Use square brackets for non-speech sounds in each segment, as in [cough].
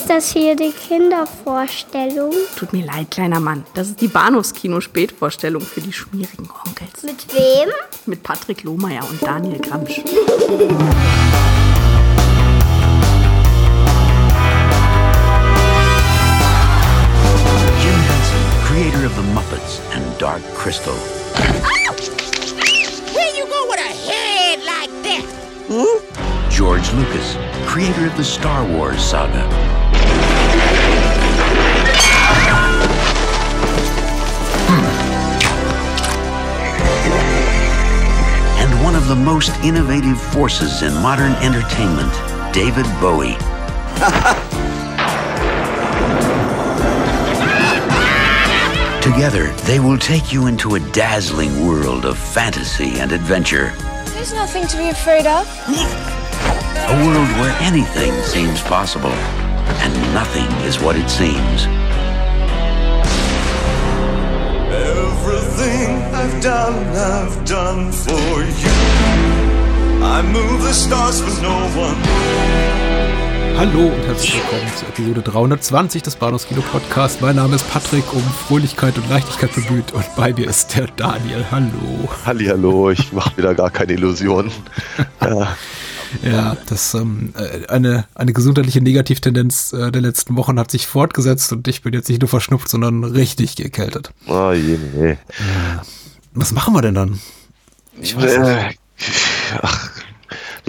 Ist das hier die Kindervorstellung? Tut mir leid, kleiner Mann. Das ist die Bahnhofskino-Spätvorstellung für die schmierigen Onkels. Mit wem? Mit Patrick Lohmeier und Daniel Gramsch. Jim Henson, creator of The Muppets and Dark Crystal. George Lucas, creator of the Star Wars saga. Hmm. And one of the most innovative forces in modern entertainment, David Bowie. [laughs] Together, they will take you into a dazzling world of fantasy and adventure. There's nothing to be afraid of. [laughs] World where anything seems possible and nothing is what it seems. Everything I've done, I've done for you. I move the stars for no one. Hallo und herzlich willkommen zu Episode 320 des Bahnhofskino Podcast. Mein Name ist Patrick, um Fröhlichkeit und Leichtigkeit bemüht und bei mir ist der Daniel. Hallo. Hallihallo, ich mache wieder gar keine Illusionen. [laughs] ja. Ja, das ähm, äh, eine, eine gesundheitliche Negativtendenz äh, der letzten Wochen hat sich fortgesetzt und ich bin jetzt nicht nur verschnupft, sondern richtig gekältet. Oh je, nee. Was machen wir denn dann? Ich weiß äh, ach,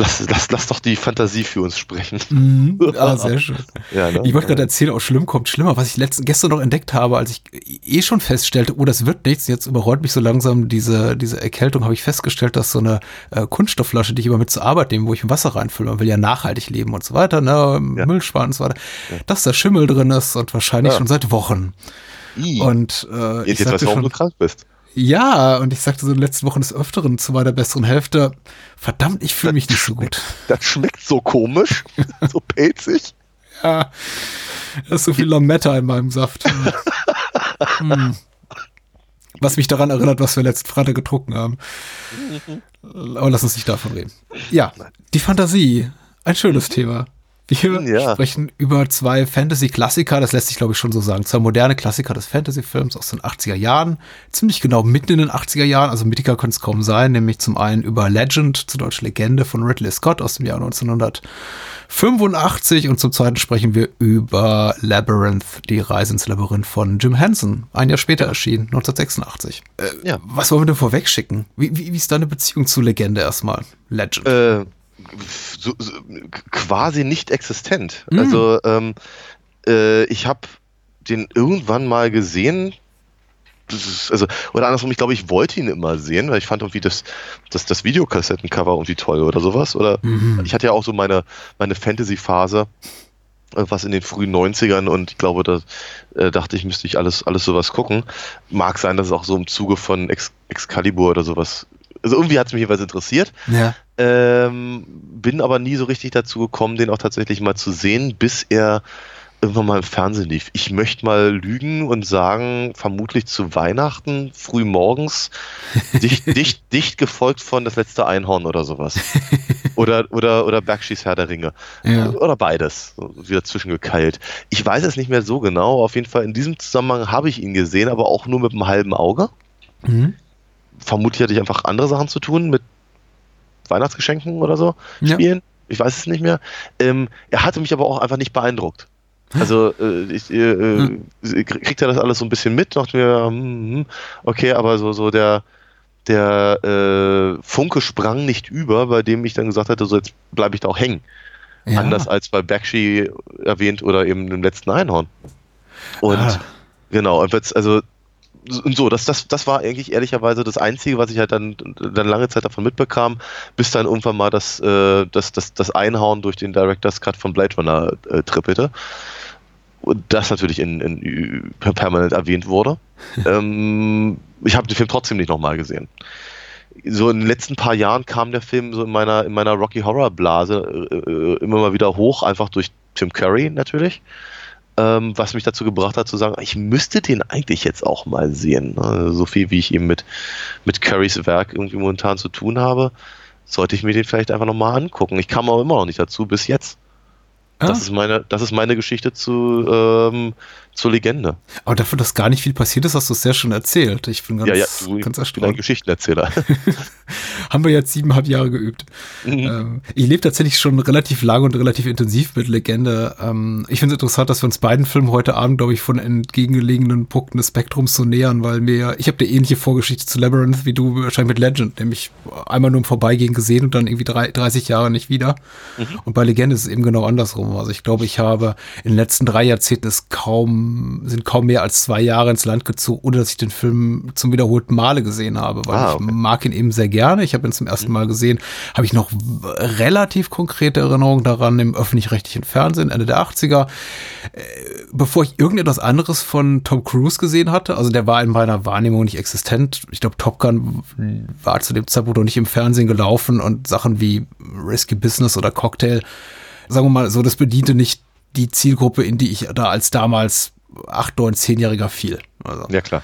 lass, lass, lass doch die Fantasie für uns sprechen. Mhm. [laughs] Ah, sehr schön. Ja, ne? Ich wollte gerade erzählen, auch schlimm kommt schlimmer, was ich letzten, gestern noch entdeckt habe, als ich eh schon feststellte, oh, das wird nichts, jetzt überrollt mich so langsam diese, diese Erkältung, habe ich festgestellt, dass so eine äh, Kunststoffflasche, die ich immer mit zur Arbeit nehme, wo ich Wasser reinfülle, man will ja nachhaltig leben und so weiter, ne, Ja. Müll sparen und so weiter, dass da Schimmel drin ist und wahrscheinlich Ja. schon seit Wochen. I. Und äh, jetzt ich jetzt weißt du, warum schon, du krank bist. Ja, und ich sagte so in den letzten Wochen des Öfteren zu meiner besseren Hälfte, verdammt, ich fühle mich nicht so gut. Das schmeckt so komisch, [laughs] so pelzig. Ja, da ist so viel Lametta in meinem Saft. Hm. Was mich daran erinnert, was wir letzten Freitag getrunken haben. Aber lass uns nicht davon reden. Ja, die Fantasie. Ein schönes Thema. Wir Ja. sprechen über zwei Fantasy-Klassiker, das lässt sich glaube ich schon so sagen, zwei moderne Klassiker des Fantasy-Films aus den 80er Jahren, ziemlich genau mitten in den 80er Jahren, also mittiger könnte es kaum sein, nämlich zum einen über Legend, zu Deutsch Legende von Ridley Scott aus dem Jahr 1985 und zum zweiten sprechen wir über Labyrinth, die Reise ins Labyrinth von Jim Henson, ein Jahr später erschienen, 1986. Äh, Ja. Was wollen wir denn vorwegschicken? Wie, wie, wie ist deine Beziehung zu Legende erstmal? Legend. Äh, so, so, quasi nicht existent. Mm. Also ähm, äh, ich habe den irgendwann mal gesehen. Ist, also, oder andersrum, ich glaube, ich wollte ihn immer sehen, weil ich fand irgendwie das, das, das Videokassettencover irgendwie toll oder sowas. Oder Mhm. ich hatte ja auch so meine, meine Fantasy-Phase, äh, was in den frühen 90ern und ich glaube, da äh, dachte ich, müsste ich alles, alles sowas gucken. Mag sein, dass es auch so im Zuge von Ex Excalibur oder sowas. Also irgendwie hat es mich jeweils interessiert. ja. Ähm, bin aber nie so richtig dazu gekommen, den auch tatsächlich mal zu sehen, bis er irgendwann mal im Fernsehen lief. Ich möchte mal lügen und sagen, vermutlich zu Weihnachten, früh morgens, dicht, [laughs] dicht, dicht gefolgt von Das letzte Einhorn oder sowas. Oder, oder, oder Backschieß Herr der Ringe. Ja. Oder beides. Wieder zwischengekeilt. Ich weiß es nicht mehr so genau. Auf jeden Fall in diesem Zusammenhang habe ich ihn gesehen, aber auch nur mit einem halben Auge Mhm. vermutlich hatte ich einfach andere Sachen zu tun mit Weihnachtsgeschenken oder so Ja. spielen. Ich weiß es nicht mehr. Ähm, er hatte mich aber auch einfach nicht beeindruckt. Also äh, ich äh, äh, kriegt er das alles so ein bisschen mit, dachte mir, hm, hm, okay, aber so, so der, der äh, Funke sprang nicht über, bei dem ich dann gesagt hatte, so jetzt bleibe ich da auch hängen. Ja. Anders als bei Bakshi erwähnt oder eben im letzten Einhorn. Und Ah. genau, und jetzt, also und so, das, das, das war eigentlich ehrlicherweise das Einzige, was ich halt dann, dann lange Zeit davon mitbekam, bis dann irgendwann mal das, äh, das, das, das Einhauen durch den Director's Cut von Blade Runner äh, trippelte. Und das natürlich in, in, permanent erwähnt wurde. [laughs] ähm, ich habe den Film trotzdem nicht nochmal gesehen. So in den letzten paar Jahren kam der Film so in meiner, in meiner Rocky Horror Blase äh, äh, immer mal wieder hoch, einfach durch Tim Curry natürlich ähm, was mich dazu gebracht hat zu sagen, ich müsste den eigentlich jetzt auch mal sehen. Ne? So viel wie ich eben mit, mit Currys Werk irgendwie momentan zu tun habe, sollte ich mir den vielleicht einfach nochmal angucken. Ich kam aber immer noch nicht dazu, bis jetzt. Ah. Das, ist meine, das ist meine Geschichte zu, ähm, zur Legende. Aber dafür, dass gar nicht viel passiert ist, hast du es sehr schön erzählt. Ich bin ganz, ja, ja, du, ganz ich bin ein erstaunt. Geschichtenerzähler. [laughs] [laughs] Haben wir jetzt siebeneinhalb Jahre geübt. Mhm. Ähm, ich lebe tatsächlich schon relativ lange und relativ intensiv mit Legende. Ähm, ich finde es interessant, dass wir uns beiden Filmen heute Abend, glaube ich, von entgegengelegenen Punkten des Spektrums so nähern, weil mir, ich habe eine ähnliche Vorgeschichte zu Labyrinth wie du wahrscheinlich mit Legend, nämlich einmal nur im Vorbeigehen gesehen und dann irgendwie drei, 30 Jahre nicht wieder. Mhm. Und bei Legende ist es eben genau andersrum. Also ich glaube, ich habe in den letzten drei Jahrzehnten ist kaum, sind kaum mehr als zwei Jahre ins Land gezogen, ohne dass ich den Film zum wiederholten Male gesehen habe, weil Ah, ich okay. mag ihn eben sehr gerne. Ich habe ihn zum ersten Mal gesehen, habe ich noch relativ konkrete Erinnerungen daran im öffentlich-rechtlichen Fernsehen, Ende der 80er. Äh, Bevor ich irgendetwas anderes von Tom Cruise gesehen hatte, also der war in meiner Wahrnehmung nicht existent. Ich glaube, Top Gun war zu dem Zeitpunkt noch nicht im Fernsehen gelaufen und Sachen wie Risky Business oder Cocktail, sagen wir mal so, das bediente nicht die Zielgruppe, in die ich da als damals 8, 9, 10-Jähriger fiel. Also. ja, klar.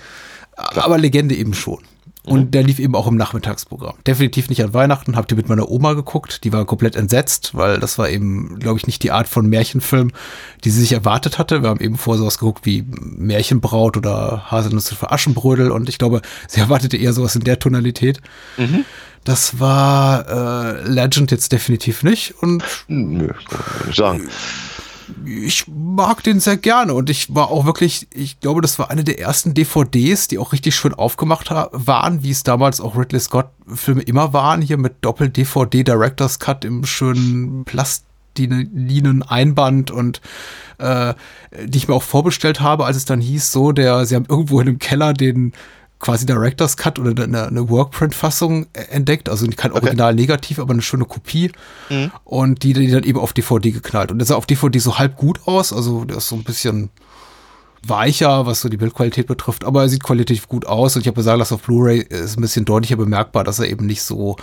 Aber Legende eben schon. Und der lief eben auch im Nachmittagsprogramm. Definitiv nicht an Weihnachten. Habt ihr mit meiner Oma geguckt? Die war komplett entsetzt, weil das war eben, glaube ich, nicht die Art von Märchenfilm, die sie sich erwartet hatte. Wir haben eben vorher sowas geguckt wie Märchenbraut oder Haselnüsse für Aschenbrödel. Und ich glaube, sie erwartete eher sowas in der Tonalität. Das war äh, Legend jetzt definitiv nicht. Und Nö, kann sagen. ich mag den sehr gerne und ich war auch wirklich, ich glaube, das war eine der ersten DVDs, die auch richtig schön aufgemacht waren, wie es damals auch Ridley Scott Filme immer waren, hier mit Doppel-DVD Director's Cut im schönen Plastilinen Einband und äh, die ich mir auch vorbestellt habe, als es dann hieß, so, der, sie haben irgendwo in dem Keller den quasi Director's Cut oder eine, eine Workprint-Fassung äh, entdeckt, also kein Original negativ, aber eine schöne Kopie. Und die, die dann eben auf DVD geknallt. Und der sah auf DVD so halb gut aus, also der ist so ein bisschen weicher, was so die Bildqualität betrifft, aber er sieht qualitativ gut aus. Und ich habe gesagt, dass auf Blu-ray ist ein bisschen deutlicher bemerkbar, dass er eben nicht so,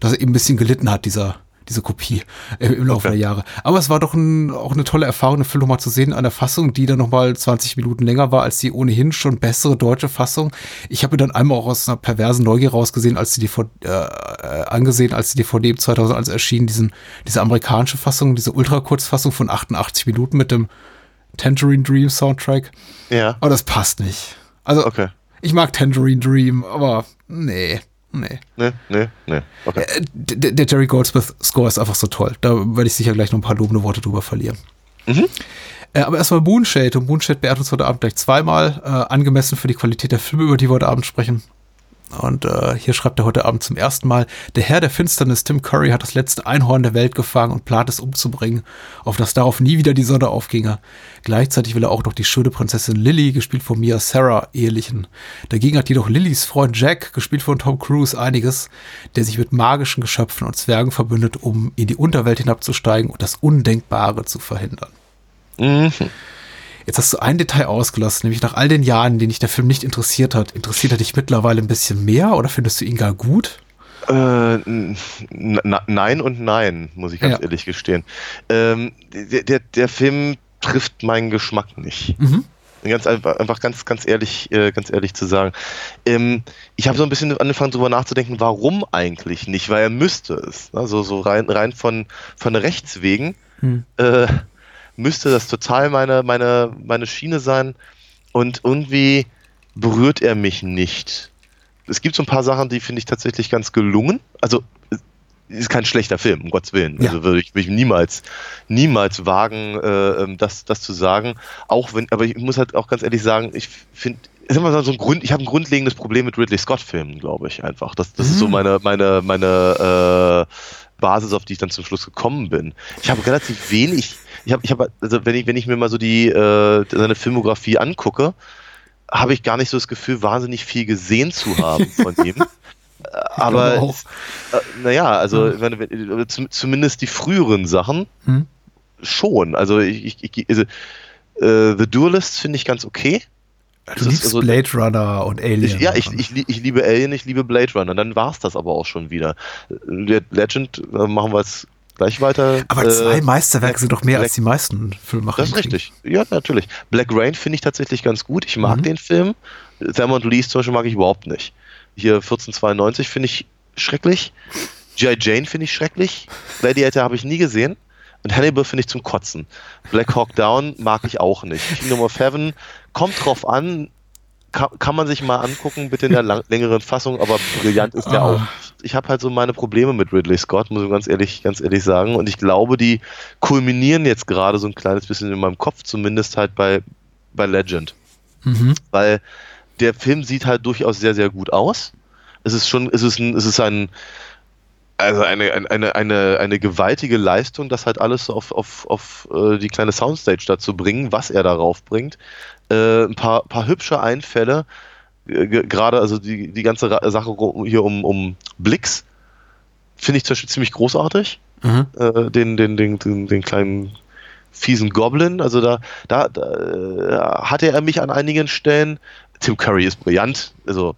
dass er eben ein bisschen gelitten hat, dieser diese Kopie äh, im Laufe der Jahre. Aber es war doch ein, auch eine tolle Erfahrung, den Film nochmal zu sehen, an der Fassung, die dann nochmal 20 Minuten länger war als die ohnehin schon bessere deutsche Fassung. Ich habe ihn dann einmal auch aus einer perversen Neugier rausgesehen, als die DVD, äh, äh, angesehen, als die DVD 2001 erschien, diesen, diese amerikanische Fassung, diese Ultrakurzfassung von 88 Minuten mit dem Tangerine Dream Soundtrack. Ja, Aber das passt nicht. Also, okay. ich mag Tangerine Dream, aber nee, nee. Nee, nee, nee. Okay. Äh, Der, der Jerry Goldsmith Score ist einfach so toll. Da werde ich sicher gleich noch ein paar lobende Worte drüber verlieren. Äh, aber erstmal Moonshade. Und Moonshade beehrt uns heute Abend gleich zweimal. Äh, angemessen für die Qualität der Filme, über die wir heute Abend sprechen. Und äh, hier schreibt er heute Abend zum ersten Mal, der Herr der Finsternis, Tim Curry, hat das letzte Einhorn der Welt gefangen und plant es umzubringen, auf das darauf nie wieder die Sonne aufginge. Gleichzeitig will er auch noch die schöne Prinzessin Lily, gespielt von Mia Sarah, ehelichen. Dagegen hat jedoch Lillys Freund Jack, gespielt von Tom Cruise, einiges, der sich mit magischen Geschöpfen und Zwergen verbündet, um in die Unterwelt hinabzusteigen und das Undenkbare zu verhindern. Mhm. Jetzt hast du ein Detail ausgelassen, nämlich nach all den Jahren, in denen dich der Film nicht interessiert hat. Interessiert er dich mittlerweile ein bisschen mehr oder findest du ihn gar gut? Äh, nein und nein, muss ich ganz Ja. ehrlich gestehen. Ähm, der, der, der Film trifft meinen Geschmack nicht. Mhm. Ganz einfach, einfach ganz, ganz ehrlich, äh, ganz ehrlich zu sagen. Ähm, ich habe so ein bisschen angefangen darüber nachzudenken, warum eigentlich nicht, weil er müsste es. Also so rein, rein von, von Rechts wegen Hm. äh, müsste das total meine, meine, meine Schiene sein. Und irgendwie berührt er mich nicht. Es gibt so ein paar Sachen, die finde ich tatsächlich ganz gelungen. Also es ist kein schlechter Film, um Gottes Willen. Ja. Also würde ich mich niemals, niemals wagen, äh, ähm, das, das zu sagen. Auch wenn, aber ich muss halt auch ganz ehrlich sagen, ich finde, ist immer so ein Grund, ich habe ein grundlegendes Problem mit Ridley Scott-Filmen, glaube ich, einfach. Das, das ist so meine, meine, meine äh, Basis, auf die ich dann zum Schluss gekommen bin. Ich habe relativ wenig, ich habe, ich habe, also wenn ich, wenn ich mir mal so die äh, seine Filmografie angucke, habe ich gar nicht so das Gefühl, wahnsinnig viel gesehen zu haben von [laughs] ihm. Äh, Aber es- äh, naja, also ich meine, zum- zumindest die früheren Sachen Hm. schon. Also ich, ich, ich also, äh, The Duelist finde ich ganz okay. Du Das liebst also- Blade Runner und Alien. Ich, ja, ich, ich, ich liebe Alien, ich liebe Blade Runner. Dann war es das aber auch schon wieder. Der Legend äh, machen wir jetzt gleich weiter. aber Äh, zwei Meisterwerke Black- sind doch mehr Black- als die meisten Filmemacher. Das ist richtig. Ja, natürlich. Black Rain finde ich tatsächlich ganz gut. Ich mag Mhm. den Film. Thelma und Louise zum Beispiel mag ich überhaupt nicht. Hier 1492 finde ich schrecklich. G.I. Jane finde ich schrecklich. Gladiator habe ich nie gesehen. Und Hannibal finde ich zum Kotzen. Black Hawk Down mag ich auch nicht. Kingdom of Heaven kommt drauf an, kann, kann man sich mal angucken, bitte in der lang, längeren Fassung, aber brillant ist der Ah. auch. Ich habe halt so meine Probleme mit Ridley Scott, muss ich ganz ehrlich, ganz ehrlich sagen. Und ich glaube, die kulminieren jetzt gerade so ein kleines bisschen in meinem Kopf, zumindest halt bei, bei Legend. Mhm. Weil der Film sieht halt durchaus sehr, sehr gut aus. Es ist schon, es ist ein, es ist ein, also eine, eine- eine, eine, gewaltige Leistung, das halt alles auf, auf, auf äh, die kleine Soundstage da zu bringen, was er darauf bringt. Äh, ein paar, paar hübsche Einfälle, äh, ge- gerade also die, die ganze Sache hier um, um Blix, finde ich zum Beispiel ziemlich großartig. Mhm. Äh, den, den, den, den, den kleinen fiesen Goblin, also da, da, da äh, hatte er mich an einigen Stellen. Tim Curry ist brillant, also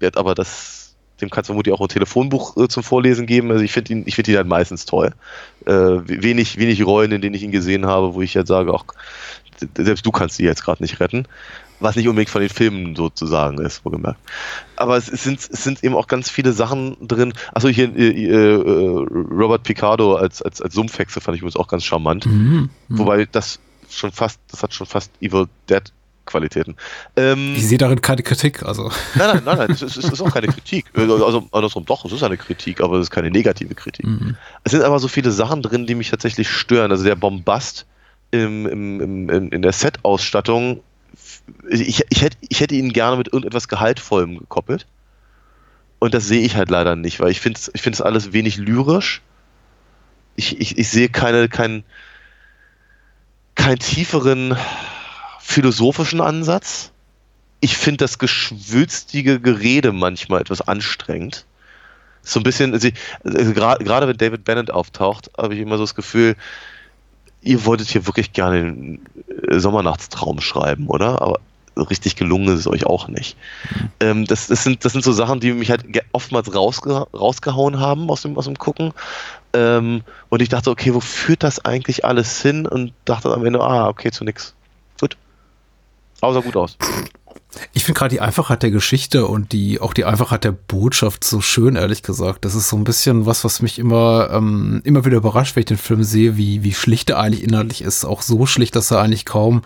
wird aber das, dem kannst du vermutlich auch ein Telefonbuch äh, zum Vorlesen geben. Also ich finde ihn, ich finde ihn halt meistens toll. Äh, wenig, wenig Rollen, in denen ich ihn gesehen habe, wo ich jetzt sage, auch selbst du kannst die jetzt gerade nicht retten. Was nicht unbedingt von den Filmen sozusagen ist, wohlgemerkt. Aber es, sind, es sind eben auch ganz viele Sachen drin. Achso, hier äh, äh, Robert Picardo als, als, als Sumpfhexe fand ich übrigens auch ganz charmant. Mhm. Wobei das schon fast, das hat schon fast Evil Dead Qualitäten. Ähm, Ich sehe darin keine Kritik, also. Nein, nein, nein, nein, [laughs] es ist, ist auch keine Kritik. Also andersrum doch, es ist eine Kritik, aber es ist keine negative Kritik. Mhm. Es sind aber so viele Sachen drin, die mich tatsächlich stören. Also der Bombast im, im, im, in, der Set-Ausstattung, ich, ich, hätte, ich hätte ihn gerne mit irgendetwas Gehaltvollem gekoppelt. Und das sehe ich halt leider nicht, weil ich finde es ich find's alles wenig lyrisch. Ich, ich, ich sehe keine, keinen keinen tieferen philosophischen Ansatz. Ich finde das geschwülstige Gerede manchmal etwas anstrengend. So ein bisschen, also, also gerade wenn David Bennett auftaucht, habe ich immer so das Gefühl, ihr wolltet hier wirklich gerne einen äh, Sommernachtstraum schreiben, oder? Aber richtig gelungen ist es euch auch nicht. Ähm, das, das, sind, das sind so Sachen, die mich halt oftmals rausge rausgehauen haben aus dem, aus dem Gucken. Ähm, und ich dachte, okay, wo führt das eigentlich alles hin? Und dachte am Ende, ah, okay, zu nix. Gut. Aber sah gut aus. Ich finde gerade die Einfachheit der Geschichte und die auch die Einfachheit der Botschaft so schön, ehrlich gesagt. Das ist so ein bisschen was, was mich immer, ähm, immer wieder überrascht, wenn ich den Film sehe, wie, wie schlicht er eigentlich inhaltlich ist. Auch so schlicht, dass er eigentlich kaum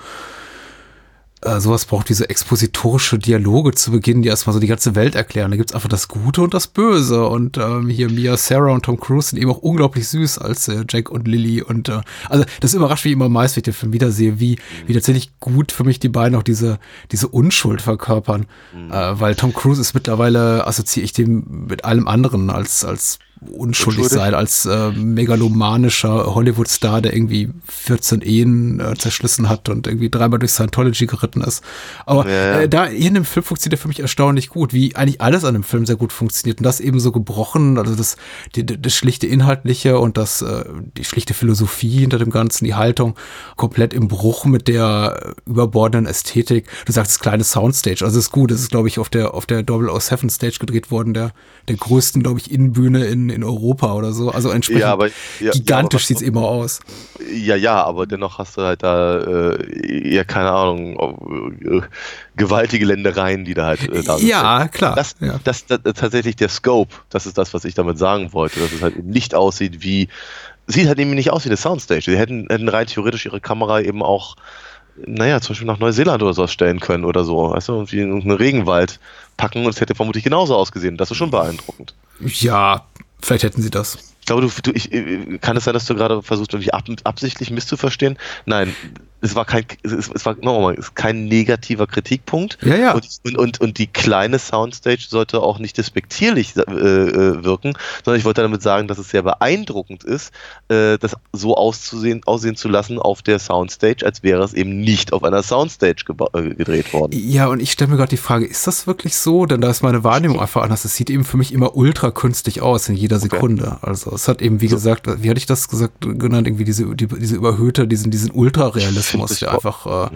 äh, sowas braucht, wie so expositorische Dialoge zu Beginn, die erstmal so die ganze Welt erklären. Da gibt's einfach das Gute und das Böse. Und ähm, hier Mia, Sarah und Tom Cruise sind eben auch unglaublich süß als äh, Jack und Lily. Und äh, also das überrascht mich immer meist, wenn ich den Film wiedersehe, wie, wie tatsächlich gut für mich die beiden auch diese, diese Unschuld verkörpern. Äh, weil Tom Cruise ist mittlerweile, assoziiere ich den mit allem anderen als, als unschuldig sein, als äh, megalomanischer Hollywood-Star, der irgendwie 14 Ehen äh, zerschlissen hat und irgendwie dreimal durch Scientology geritten ist. Aber Ja, ja. Äh, da hier in dem Film funktioniert der für mich erstaunlich gut, wie eigentlich alles an dem Film sehr gut funktioniert und das eben so gebrochen, also das, die, das schlichte Inhaltliche und das, äh, die schlichte Philosophie hinter dem Ganzen, die Haltung komplett im Bruch mit der äh, überbordenden Ästhetik. Du sagst, kleine Soundstage, also ist gut, das ist glaube ich auf der, auf der Double O Seven Stage gedreht worden, der, der größten, glaube ich, Innenbühne in, in Europa oder so, also entsprechend Ja, aber- ja, gigantisch ja, aber- sieht's immer aus. Ja, ja, aber dennoch hast du halt da, äh, ja, keine Ahnung, äh, gewaltige Ländereien, die da halt äh, da Ja, klar. Das, ja. das, das, tatsächlich der Scope, das ist das, was ich damit sagen wollte, dass es halt eben nicht aussieht wie, sieht halt eben nicht aus wie eine Soundstage. Sie hätten, hätten rein theoretisch ihre Kamera eben auch, naja, zum Beispiel nach Neuseeland oder sowas stellen können oder so, weißt du, wie in irgendeinen Regenwald packen und es hätte vermutlich genauso ausgesehen. Das ist schon beeindruckend. ja, vielleicht hätten sie das. Ich glaube, du, du ich, äh, kann es sein, dass du gerade versuchst, mich ab, absichtlich misszuverstehen? Nein, es war kein, es, es war nochmal, es ist kein negativer Kritikpunkt. Ja, ja. Und, und, und, die kleine Soundstage sollte auch nicht despektierlich äh, äh, wirken, sondern ich wollte damit sagen, dass es sehr beeindruckend ist, äh, das so auszusehen, aussehen zu lassen auf der Soundstage, als wäre es eben nicht auf einer Soundstage äh, gedreht worden. Ja, und ich stelle mir gerade die Frage, ist das wirklich so? Denn da ist meine Wahrnehmung einfach anders. Es sieht eben für mich immer ultra künstlich aus in jeder Sekunde. Also es hat eben, wie gesagt, wie hatte ich das gesagt, genannt, irgendwie diese, die, diese überhöhte, diesen, diesen Ultra-Realismus, Ich der find einfach, äh,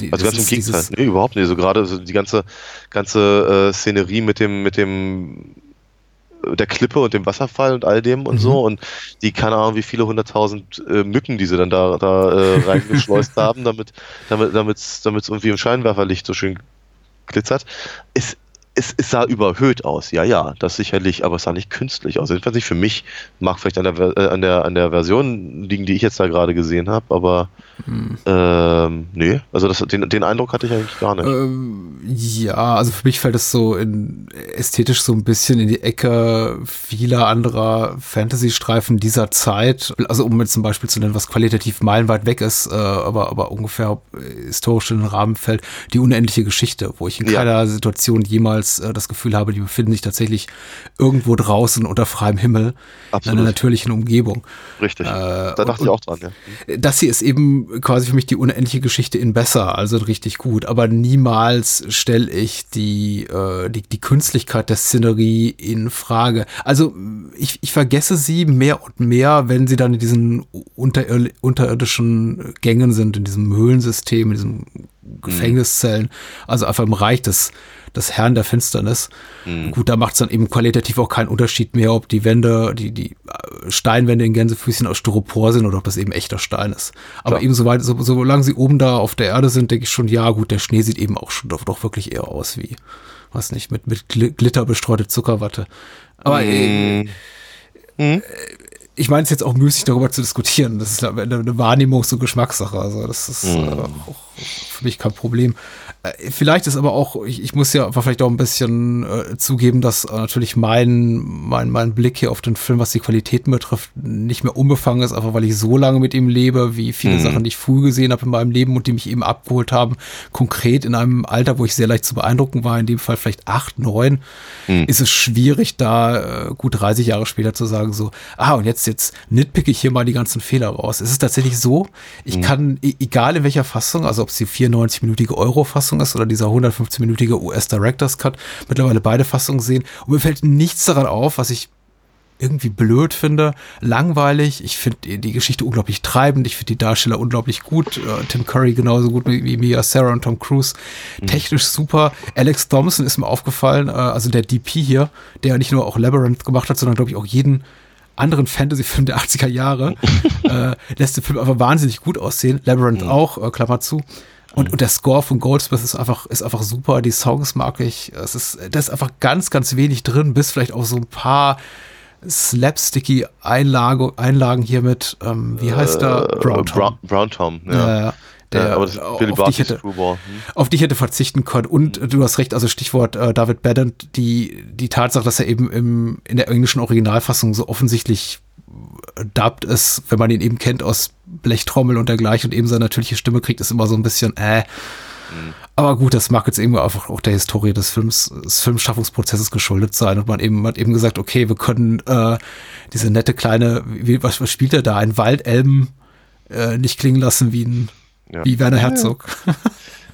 die, Also ganz im ist Gegenteil. Nee, überhaupt nicht. So gerade so die ganze, ganze äh, Szenerie mit dem, mit dem der Klippe und dem Wasserfall und all dem und Mhm. so und die, keine Ahnung, wie viele hunderttausend äh, Mücken, die sie dann da, da äh, [laughs] reingeschleust haben, damit damit damit damit es irgendwie im Scheinwerferlicht so schön glitzert. Es, es, es sah überhöht aus, ja, ja, das sicherlich, aber es sah nicht künstlich aus. Jedenfalls nicht für mich. Mag vielleicht an der, äh, an der, an der Version liegen, die ich jetzt da gerade gesehen habe, aber ähm, nee, also das, den, den Eindruck hatte ich eigentlich gar nicht. Ähm, ja, also für mich fällt es so in ästhetisch so ein bisschen in die Ecke vieler anderer Fantasy-Streifen dieser Zeit. Also um jetzt zum Beispiel zu nennen, was qualitativ meilenweit weg ist, äh, aber, aber ungefähr äh, historisch in den Rahmen fällt, die unendliche Geschichte, wo ich in Ja. keiner Situation jemals äh, das Gefühl habe, die befinden sich tatsächlich irgendwo draußen unter freiem Himmel in Absolut. einer natürlichen Umgebung. Richtig. äh, da dachte ich auch dran, ja. Das hier ist eben quasi für mich die unendliche Geschichte in besser, also richtig gut. Aber niemals stelle ich die, äh, die, die Künstlichkeit der Szenerie in Frage. Also ich, ich vergesse sie mehr und mehr, wenn sie dann in diesen unterir unterirdischen Gängen sind, in diesem Höhlensystem, in diesen Gefängniszellen. Also einfach im Reich des, des Herrn der Finsternis. Gut, da macht es dann eben qualitativ auch keinen Unterschied mehr, ob die Wände, die, die äh, Steinwände in Gänsefüßchen aus Styropor sind oder ob das eben echter Stein ist. Aber Klar. eben soweit, so, solange sie oben da auf der Erde sind, denke ich schon, ja gut, der Schnee sieht eben auch schon doch, doch wirklich eher aus wie, was nicht, mit, mit Gl- Glitter bestreute Zuckerwatte. Aber äh, ich meine es jetzt auch müßig darüber zu diskutieren. Das ist eine, eine Wahrnehmungs- und Geschmackssache. Also das ist äh, auch für mich kein Problem. Äh, vielleicht ist aber auch, ich, ich muss ja vielleicht auch ein bisschen äh, zugeben, dass äh, natürlich mein, mein, mein Blick hier auf den Film, was die Qualitäten betrifft, nicht mehr unbefangen ist, einfach weil ich so lange mit ihm lebe, wie viele Sachen, die ich früh gesehen habe in meinem Leben und die mich eben abgeholt haben. Konkret in einem Alter, wo ich sehr leicht zu beeindrucken war, in dem Fall vielleicht acht, neun, ist es schwierig, da äh, gut 30 Jahre später zu sagen, so, ah, und jetzt, jetzt nitpick ich hier mal die ganzen Fehler raus. Es ist tatsächlich so, ich kann, e- egal in welcher Fassung, also ob es die 94-minütige Euro-Fassung ist oder dieser 115-minütige US-Director's Cut, mittlerweile beide Fassungen sehen. Und mir fällt nichts daran auf, was ich irgendwie blöd finde, langweilig. Ich finde die, Geschichte unglaublich treibend. Ich finde die Darsteller unglaublich gut. Äh, Tim Curry genauso gut wie, Mia Sarah und Tom Cruise. Technisch super. Alex Thompson ist mir aufgefallen, äh, also der DP hier, der nicht nur auch Labyrinth gemacht hat, sondern glaube ich auch jeden anderen Fantasy-Film der 80er Jahre. [laughs] äh, lässt den Film einfach wahnsinnig gut aussehen. Labyrinth auch, äh, Klammer zu. Und, und der Score von Goldsmith ist einfach, ist einfach super. Die Songs mag ich. Es ist, da ist einfach ganz, ganz wenig drin, bis vielleicht auch so ein paar slapsticky Einlage, Einlagen hier mit, ähm, wie heißt der? Äh, Brown Tom. Brown, Brown Tom, ja. Ja, ja. Der, ja, aber das ist Billy auf, die ich Barty's hätte. Hm. auf die ich hätte verzichten können. Und äh, du hast recht, also Stichwort äh, David Badent, die, die Tatsache, dass er eben im, in der englischen Originalfassung so offensichtlich äh, dubbed ist, wenn man ihn eben kennt aus Blechtrommel und dergleichen und eben seine natürliche Stimme kriegt, ist immer so ein bisschen, äh. Aber gut, das mag jetzt eben einfach auch der Historie des Films, des Filmschaffungsprozesses geschuldet sein. Und man eben hat eben gesagt, okay, wir können äh, diese nette kleine, wie, was, was spielt er da? Ein Waldelben äh, nicht klingen lassen wie ein Ja. wie Werner Herzog. [laughs]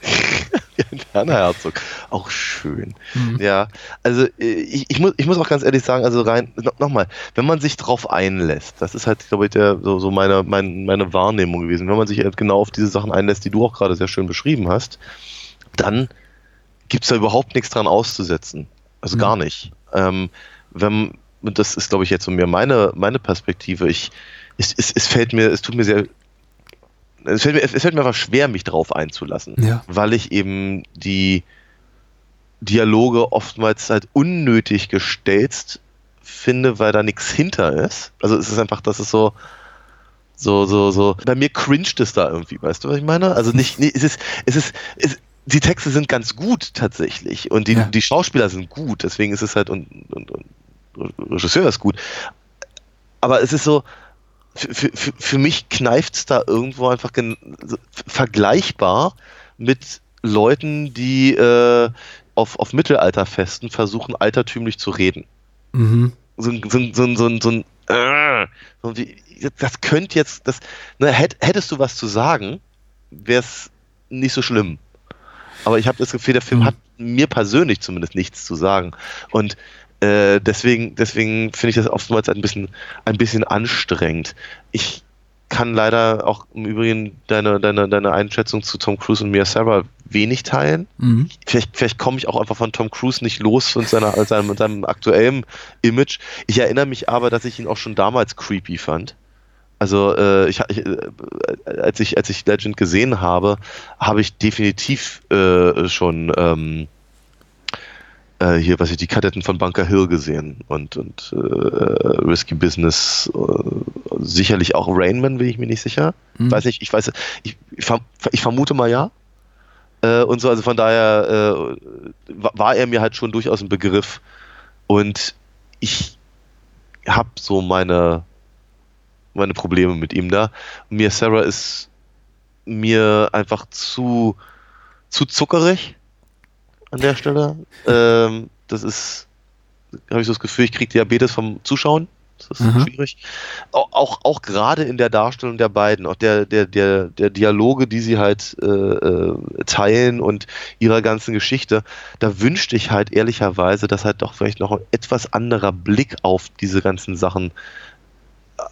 [laughs] [laughs] Werner Herzog. Auch schön. Ja, also äh, ich, ich, muss, ich muss auch ganz ehrlich sagen, also rein, no, nochmal, wenn man sich drauf einlässt, das ist halt, glaube ich, der, so, so meine, mein, meine Wahrnehmung gewesen, wenn man sich halt genau auf diese Sachen einlässt, die du auch gerade sehr schön beschrieben hast, dann gibt es da überhaupt nichts dran auszusetzen. Also gar nicht. Ähm, wenn, und das ist, glaube ich, jetzt so mir meine, meine Perspektive. Ich, es, es, es fällt mir, es tut mir sehr, es fällt mir, es fällt mir einfach schwer, mich drauf einzulassen Ja. weil ich eben die Dialoge oftmals halt unnötig gestelzt finde, weil da nichts hinter ist. Also es ist einfach, das ist so, so, so, so. Bei mir cringed es da irgendwie, weißt du, was ich meine? Also nicht, nee, es ist, es ist, es, die Texte sind ganz gut tatsächlich und die, Ja. die Schauspieler sind gut, deswegen ist es halt und, und, und Regisseur ist gut. Aber es ist so, für, für, für mich kneift es da irgendwo einfach vergleichbar mit Leuten, die äh, auf, auf Mittelalterfesten versuchen, altertümlich zu reden. Mhm. So ein, so ein, so ein, so ein, so ein, äh, so wie, das könnte jetzt, das, ne, hätt, hättest du was zu sagen, wäre es nicht so schlimm. Aber ich habe das Gefühl, der Film Mhm. hat mir persönlich zumindest nichts zu sagen. Und äh, deswegen, deswegen finde ich das oftmals ein bisschen, ein bisschen anstrengend. Ich kann leider auch im Übrigen deine, deine, deine Einschätzung zu Tom Cruise und Mia Sarah wenig teilen. Mhm. Vielleicht, vielleicht komme ich auch einfach von Tom Cruise nicht los von seiner, [laughs] seinem, seinem aktuellen Image. Ich erinnere mich aber, dass ich ihn auch schon damals creepy fand. Also äh, ich, ich, äh, als ich als ich Legend gesehen habe, habe ich definitiv äh, schon ähm, äh, hier, was ich, die Kadetten von Bunker Hill gesehen und, und äh, Risky Business, äh, sicherlich auch Rainman, bin ich mir nicht sicher. Mhm. Weiß nicht, ich weiß, ich, ich, verm- ich vermute mal ja. Äh, und so, also von daher äh, wa- war er mir halt schon durchaus ein Begriff. Und ich habe so meine, meine Probleme mit ihm da. Mir Sarah ist mir einfach zu, zu zuckerig an der Stelle. Ähm, das ist, habe ich so das Gefühl, ich kriege Diabetes vom Zuschauen. Das ist Mhm. schwierig. Auch, auch, auch gerade in der Darstellung der beiden, auch der, der, der, der Dialoge, die sie halt äh, äh, teilen und ihrer ganzen Geschichte, da wünschte ich halt ehrlicherweise, dass halt doch vielleicht noch ein etwas anderer Blick auf diese ganzen Sachen äh,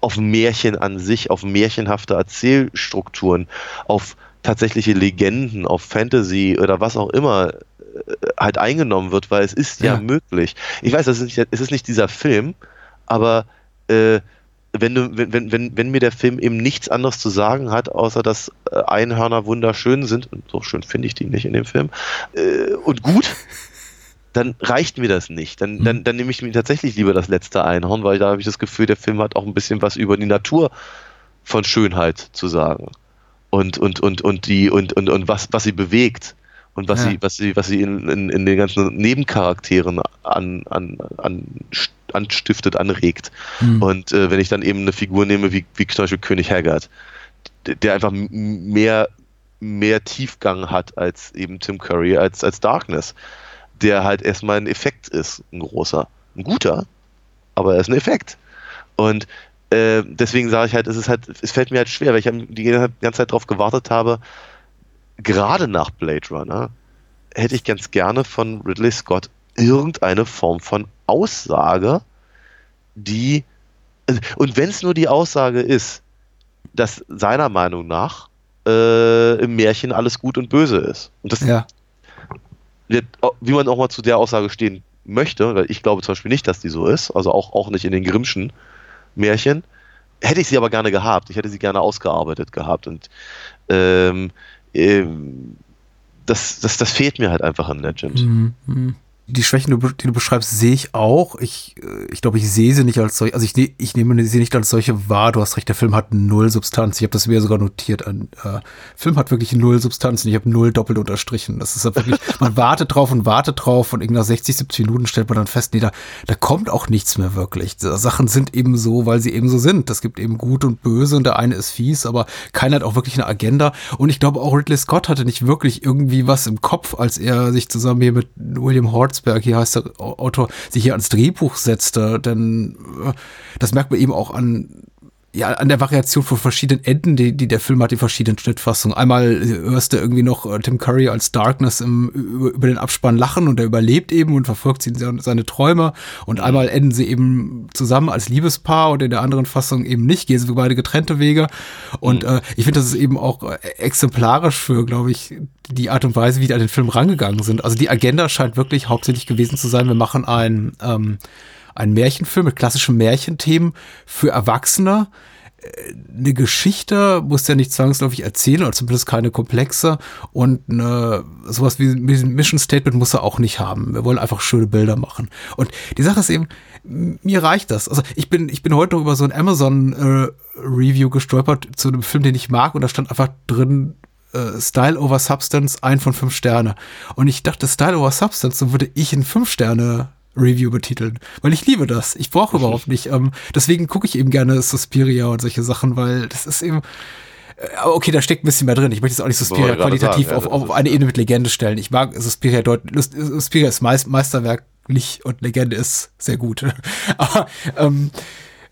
auf Märchen an sich, auf märchenhafte Erzählstrukturen, auf tatsächliche Legenden, auf Fantasy oder was auch immer äh, halt eingenommen wird, weil es ist ja, Ja. möglich. Ich weiß, es ist nicht, es ist nicht dieser Film, aber äh, wenn, du, wenn, wenn, wenn, mir der Film eben nichts anderes zu sagen hat, außer dass äh, Einhörner wunderschön sind, und so schön finde ich die nicht in dem Film, äh, und gut, [laughs] dann reicht mir das nicht. Dann, dann, dann nehme ich mir tatsächlich lieber das letzte Einhorn, weil da habe ich das Gefühl, der Film hat auch ein bisschen was über die Natur von Schönheit zu sagen. Und, und, und, und die, und, und, und was, was sie bewegt. Und was Ja. sie, was sie, was sie in, in, in den ganzen Nebencharakteren an, an, an, anstiftet, anregt. Mhm. Und äh, wenn ich dann eben eine Figur nehme wie, wie zum Beispiel König Haggard, der einfach mehr, mehr Tiefgang hat als eben Tim Curry, als, als Darkness, der halt erstmal ein Effekt ist, ein großer. Ein guter, aber er ist ein Effekt. Und äh, deswegen sage ich halt, es ist halt, es fällt mir halt schwer, weil ich die ganze Zeit darauf gewartet habe, gerade nach Blade Runner, hätte ich ganz gerne von Ridley Scott irgendeine Form von Aussage, die, also, und wenn es nur die Aussage ist, dass seiner Meinung nach äh, im Märchen alles gut und böse ist. Und das, Ja. wie man auch mal zu der Aussage stehen möchte, weil ich glaube zum Beispiel nicht, dass die so ist, also auch, auch nicht in den Grimmschen Märchen, hätte ich sie aber gerne gehabt. Ich hätte sie gerne ausgearbeitet gehabt. Und ähm, ähm, das, das, das fehlt mir halt einfach in Legend. Mhm, mhm. Die Schwächen, die du- beschreibst, sehe ich auch. Ich, äh, ich glaube, ich sehe sie nicht als solche, also ich, ne- ich nehme sie nicht als solche wahr. Du hast recht, der Film hat null Substanz. Ich habe das mir sogar notiert. Ein äh, Film hat wirklich null Substanz und ich habe null doppelt unterstrichen. Das ist halt wirklich, [laughs] man wartet drauf und wartet drauf und irgendwie nach 60, 70 Minuten stellt man dann fest, nee, da, da kommt auch nichts mehr wirklich. Sachen sind eben so, weil sie eben so sind. Es gibt eben gut und böse und der eine ist fies, aber keiner hat auch wirklich eine Agenda. Und ich glaube auch Ridley Scott hatte nicht wirklich irgendwie was im Kopf, als er sich zusammen hier mit William Hortzberg, hier heißt der Autor, sich hier ans Drehbuch setzte. Denn äh, das merkt man eben auch an ja, an der Variation von verschiedenen Enden, die, die der Film hat, die verschiedenen Schnittfassungen. Einmal hörst du irgendwie noch äh, Tim Curry als Darkness im, über, den Abspann lachen und er überlebt eben und verfolgt sie seine, Träume. Und einmal enden sie eben zusammen als Liebespaar und in der anderen Fassung eben nicht, gehen sie beide getrennte Wege. Und äh, ich finde, das ist eben auch äh, exemplarisch für, glaube ich, die Art und Weise, wie die an den Film rangegangen sind. Also die Agenda scheint wirklich hauptsächlich gewesen zu sein, wir machen ein, ähm, ein Märchenfilm mit klassischen Märchenthemen für Erwachsene. Äh, Eine Geschichte muss der nicht zwangsläufig erzählen, oder zumindest keine komplexe. Und eine, sowas wie ein Mission Statement muss er auch nicht haben. Wir wollen einfach schöne Bilder machen. Und die Sache ist eben, mir reicht das. Also ich bin, ich bin heute noch über so ein Amazon-Review gestolpert zu einem Film, den ich mag, und da stand einfach drin, äh, Style over Substance, ein von fünf Sterne. Und ich dachte, Style over Substance, so würde ich in fünf Sterne Review betiteln, weil ich liebe das. Ich brauche überhaupt nicht. Ähm, deswegen gucke ich eben gerne Suspiria und solche Sachen, weil das ist eben. äh, aber Okay, da steckt ein bisschen mehr drin. Ich möchte jetzt auch nicht Suspiria gerade qualitativ auf, auf eine Ebene mit Legende stellen. Ich mag Suspiria deutlich. Suspiria ist meist, meisterwerklich und Legende ist sehr gut. [laughs] Aber ähm,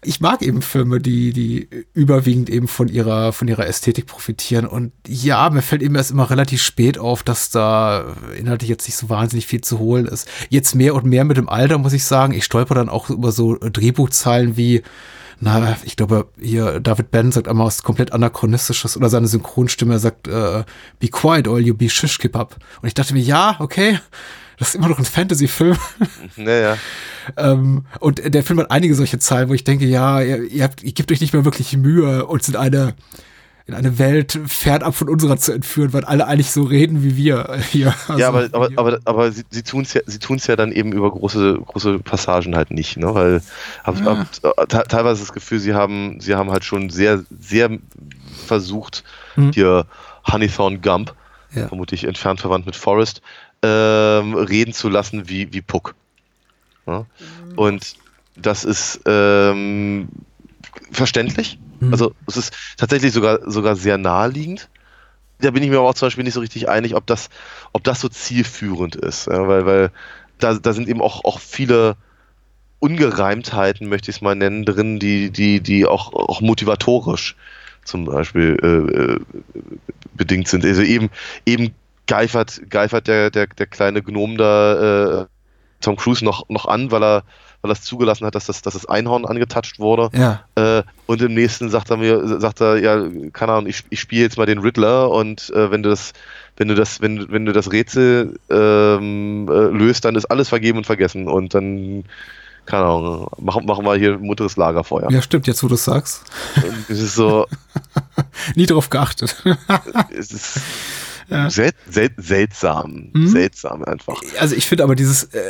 ich mag eben Filme, die, die überwiegend eben von ihrer, von ihrer Ästhetik profitieren. Und ja, mir fällt eben erst immer relativ spät auf, dass da inhaltlich jetzt nicht so wahnsinnig viel zu holen ist. Jetzt mehr und mehr mit dem Alter, muss ich sagen. Ich stolper dann auch über so Drehbuchzeilen wie, na, ich glaube, hier David Ben sagt einmal was komplett anachronistisches oder seine Synchronstimme sagt, äh, be quiet or you be shish kebab. Und ich dachte mir, ja, okay, das ist immer noch ein Fantasy-Film. Naja. [laughs] Ähm, und der Film hat einige solche Zeilen, wo ich denke, ja, ihr, ihr, habt, ihr gebt euch nicht mehr wirklich Mühe und sind eine, in eine Welt fernab von unserer zu entführen, weil alle eigentlich so reden wie wir [laughs] hier. Also, ja, aber, aber, aber, aber sie, sie tun es ja, sie tun's ja dann eben über große, große Passagen halt nicht, ne? Weil hab, Ja. hab, te- teilweise das Gefühl, sie haben, sie haben halt schon sehr, sehr versucht, Mhm. hier Honeythorn Gump, Ja. vermutlich entfernt verwandt mit Forrest, ähm, reden zu lassen wie, wie Puck. Ja? Und das ist ähm, verständlich. Mhm. Also es ist tatsächlich sogar, sogar sehr naheliegend. Da bin ich mir aber auch zum Beispiel nicht so richtig einig, ob das, ob das so zielführend ist. Ja, weil, weil da, da sind eben auch, auch viele Ungereimtheiten, möchte ich es mal nennen, drin, die, die, die auch, auch motivatorisch zum Beispiel äh, äh, bedingt sind. Also eben, eben geifert, geifert der, der, der kleine Gnom da äh, Tom Cruise noch, noch an, weil er, weil es zugelassen hat, dass das, dass das Einhorn angetatscht wurde. Ja. Äh, und im nächsten sagt er mir, sagt er, ja, keine Ahnung, ich, ich spiele jetzt mal den Riddler und äh, wenn du das, wenn du das, wenn, wenn du das Rätsel ähm, äh, löst, dann ist alles vergeben und vergessen und dann, keine Ahnung, machen, machen wir hier ein munteres Lagerfeuer. ja, stimmt, jetzt wo du es sagst. Es ist so, [laughs] Nie drauf geachtet. es ist Ja. sel sel seltsam, Mhm. seltsam einfach. Also ich finde aber dieses äh,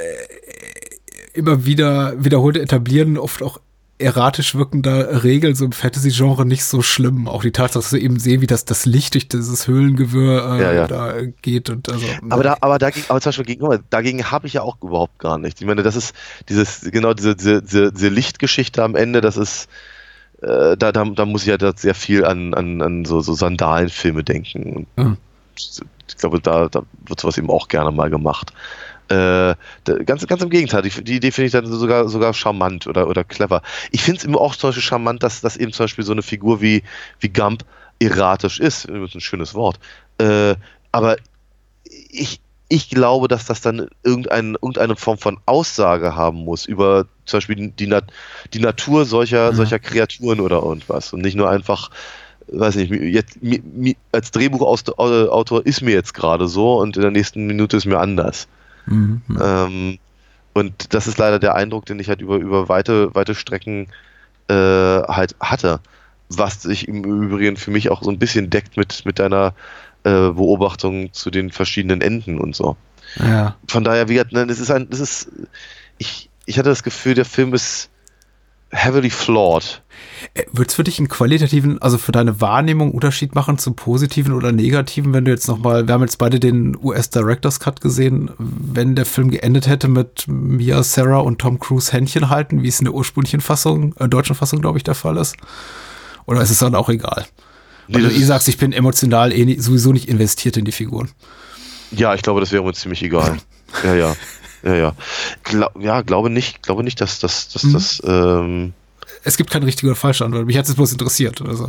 immer wieder wiederholte Etablieren oft auch erratisch wirkender Regeln so im Fantasy-Genre nicht so schlimm. Auch die Tatsache, dass wir eben sehen, wie das, das Licht durch dieses Höhlengewirr äh, Ja, ja. da geht und also. Aber da, aber dagegen, aber zum Beispiel gegen, guck mal, dagegen habe ich ja auch überhaupt gar nichts. Ich meine, das ist dieses, genau diese, diese, diese, Lichtgeschichte am Ende, das ist, äh, da, da, da muss ich ja da sehr viel an, an, an so, so Sandalenfilme denken. Und Mhm. Ich glaube, da, da wird sowas eben auch gerne mal gemacht. Äh, ganz, ganz im Gegenteil, die, die Idee finde ich dann sogar, sogar charmant oder, oder clever. Ich finde es eben auch zum Beispiel charmant, dass, dass eben zum Beispiel so eine Figur wie, wie Gump erratisch ist. Das ist ein schönes Wort. Äh, aber ich, ich glaube, dass das dann irgendein, irgendeine Form von Aussage haben muss über zum Beispiel die, Nat die Natur solcher, Mhm. solcher Kreaturen oder irgendwas. Und nicht nur einfach, weiß nicht, jetzt, als Drehbuchautor ist mir jetzt gerade so und in der nächsten Minute ist mir anders. Mhm. Ähm, und das ist leider der Eindruck, den ich halt über, über weite, weite Strecken äh, halt hatte. Was sich im Übrigen für mich auch so ein bisschen deckt mit, mit deiner äh, Beobachtung zu den verschiedenen Enden und so. Ja. Von daher, wie gesagt, nein, das ist ein, das ist, ich, ich hatte das Gefühl, der Film ist heavily flawed. Wird es für dich einen qualitativen, also für deine Wahrnehmung Unterschied machen zum positiven oder negativen, wenn du jetzt nochmal, wir haben jetzt beide den US Director's Cut gesehen, wenn der Film geendet hätte mit Mia, Sarah und Tom Cruise Händchen halten, wie es in der ursprünglichen Fassung, äh, deutschen Fassung, glaube ich, der Fall ist? Oder ist es dann auch egal? Weil Nee, du eh sagst, ich bin emotional eh nie, sowieso nicht investiert in die Figuren. Ja, ich glaube, das wäre uns ziemlich egal. [laughs] Ja, ja. Ja, ja. Gla ja, glaube nicht, glaube nicht, dass, dass, dass Mhm. das, ähm, Es gibt kein richtig oder falsche Antwort. Mich hat es bloß interessiert. Also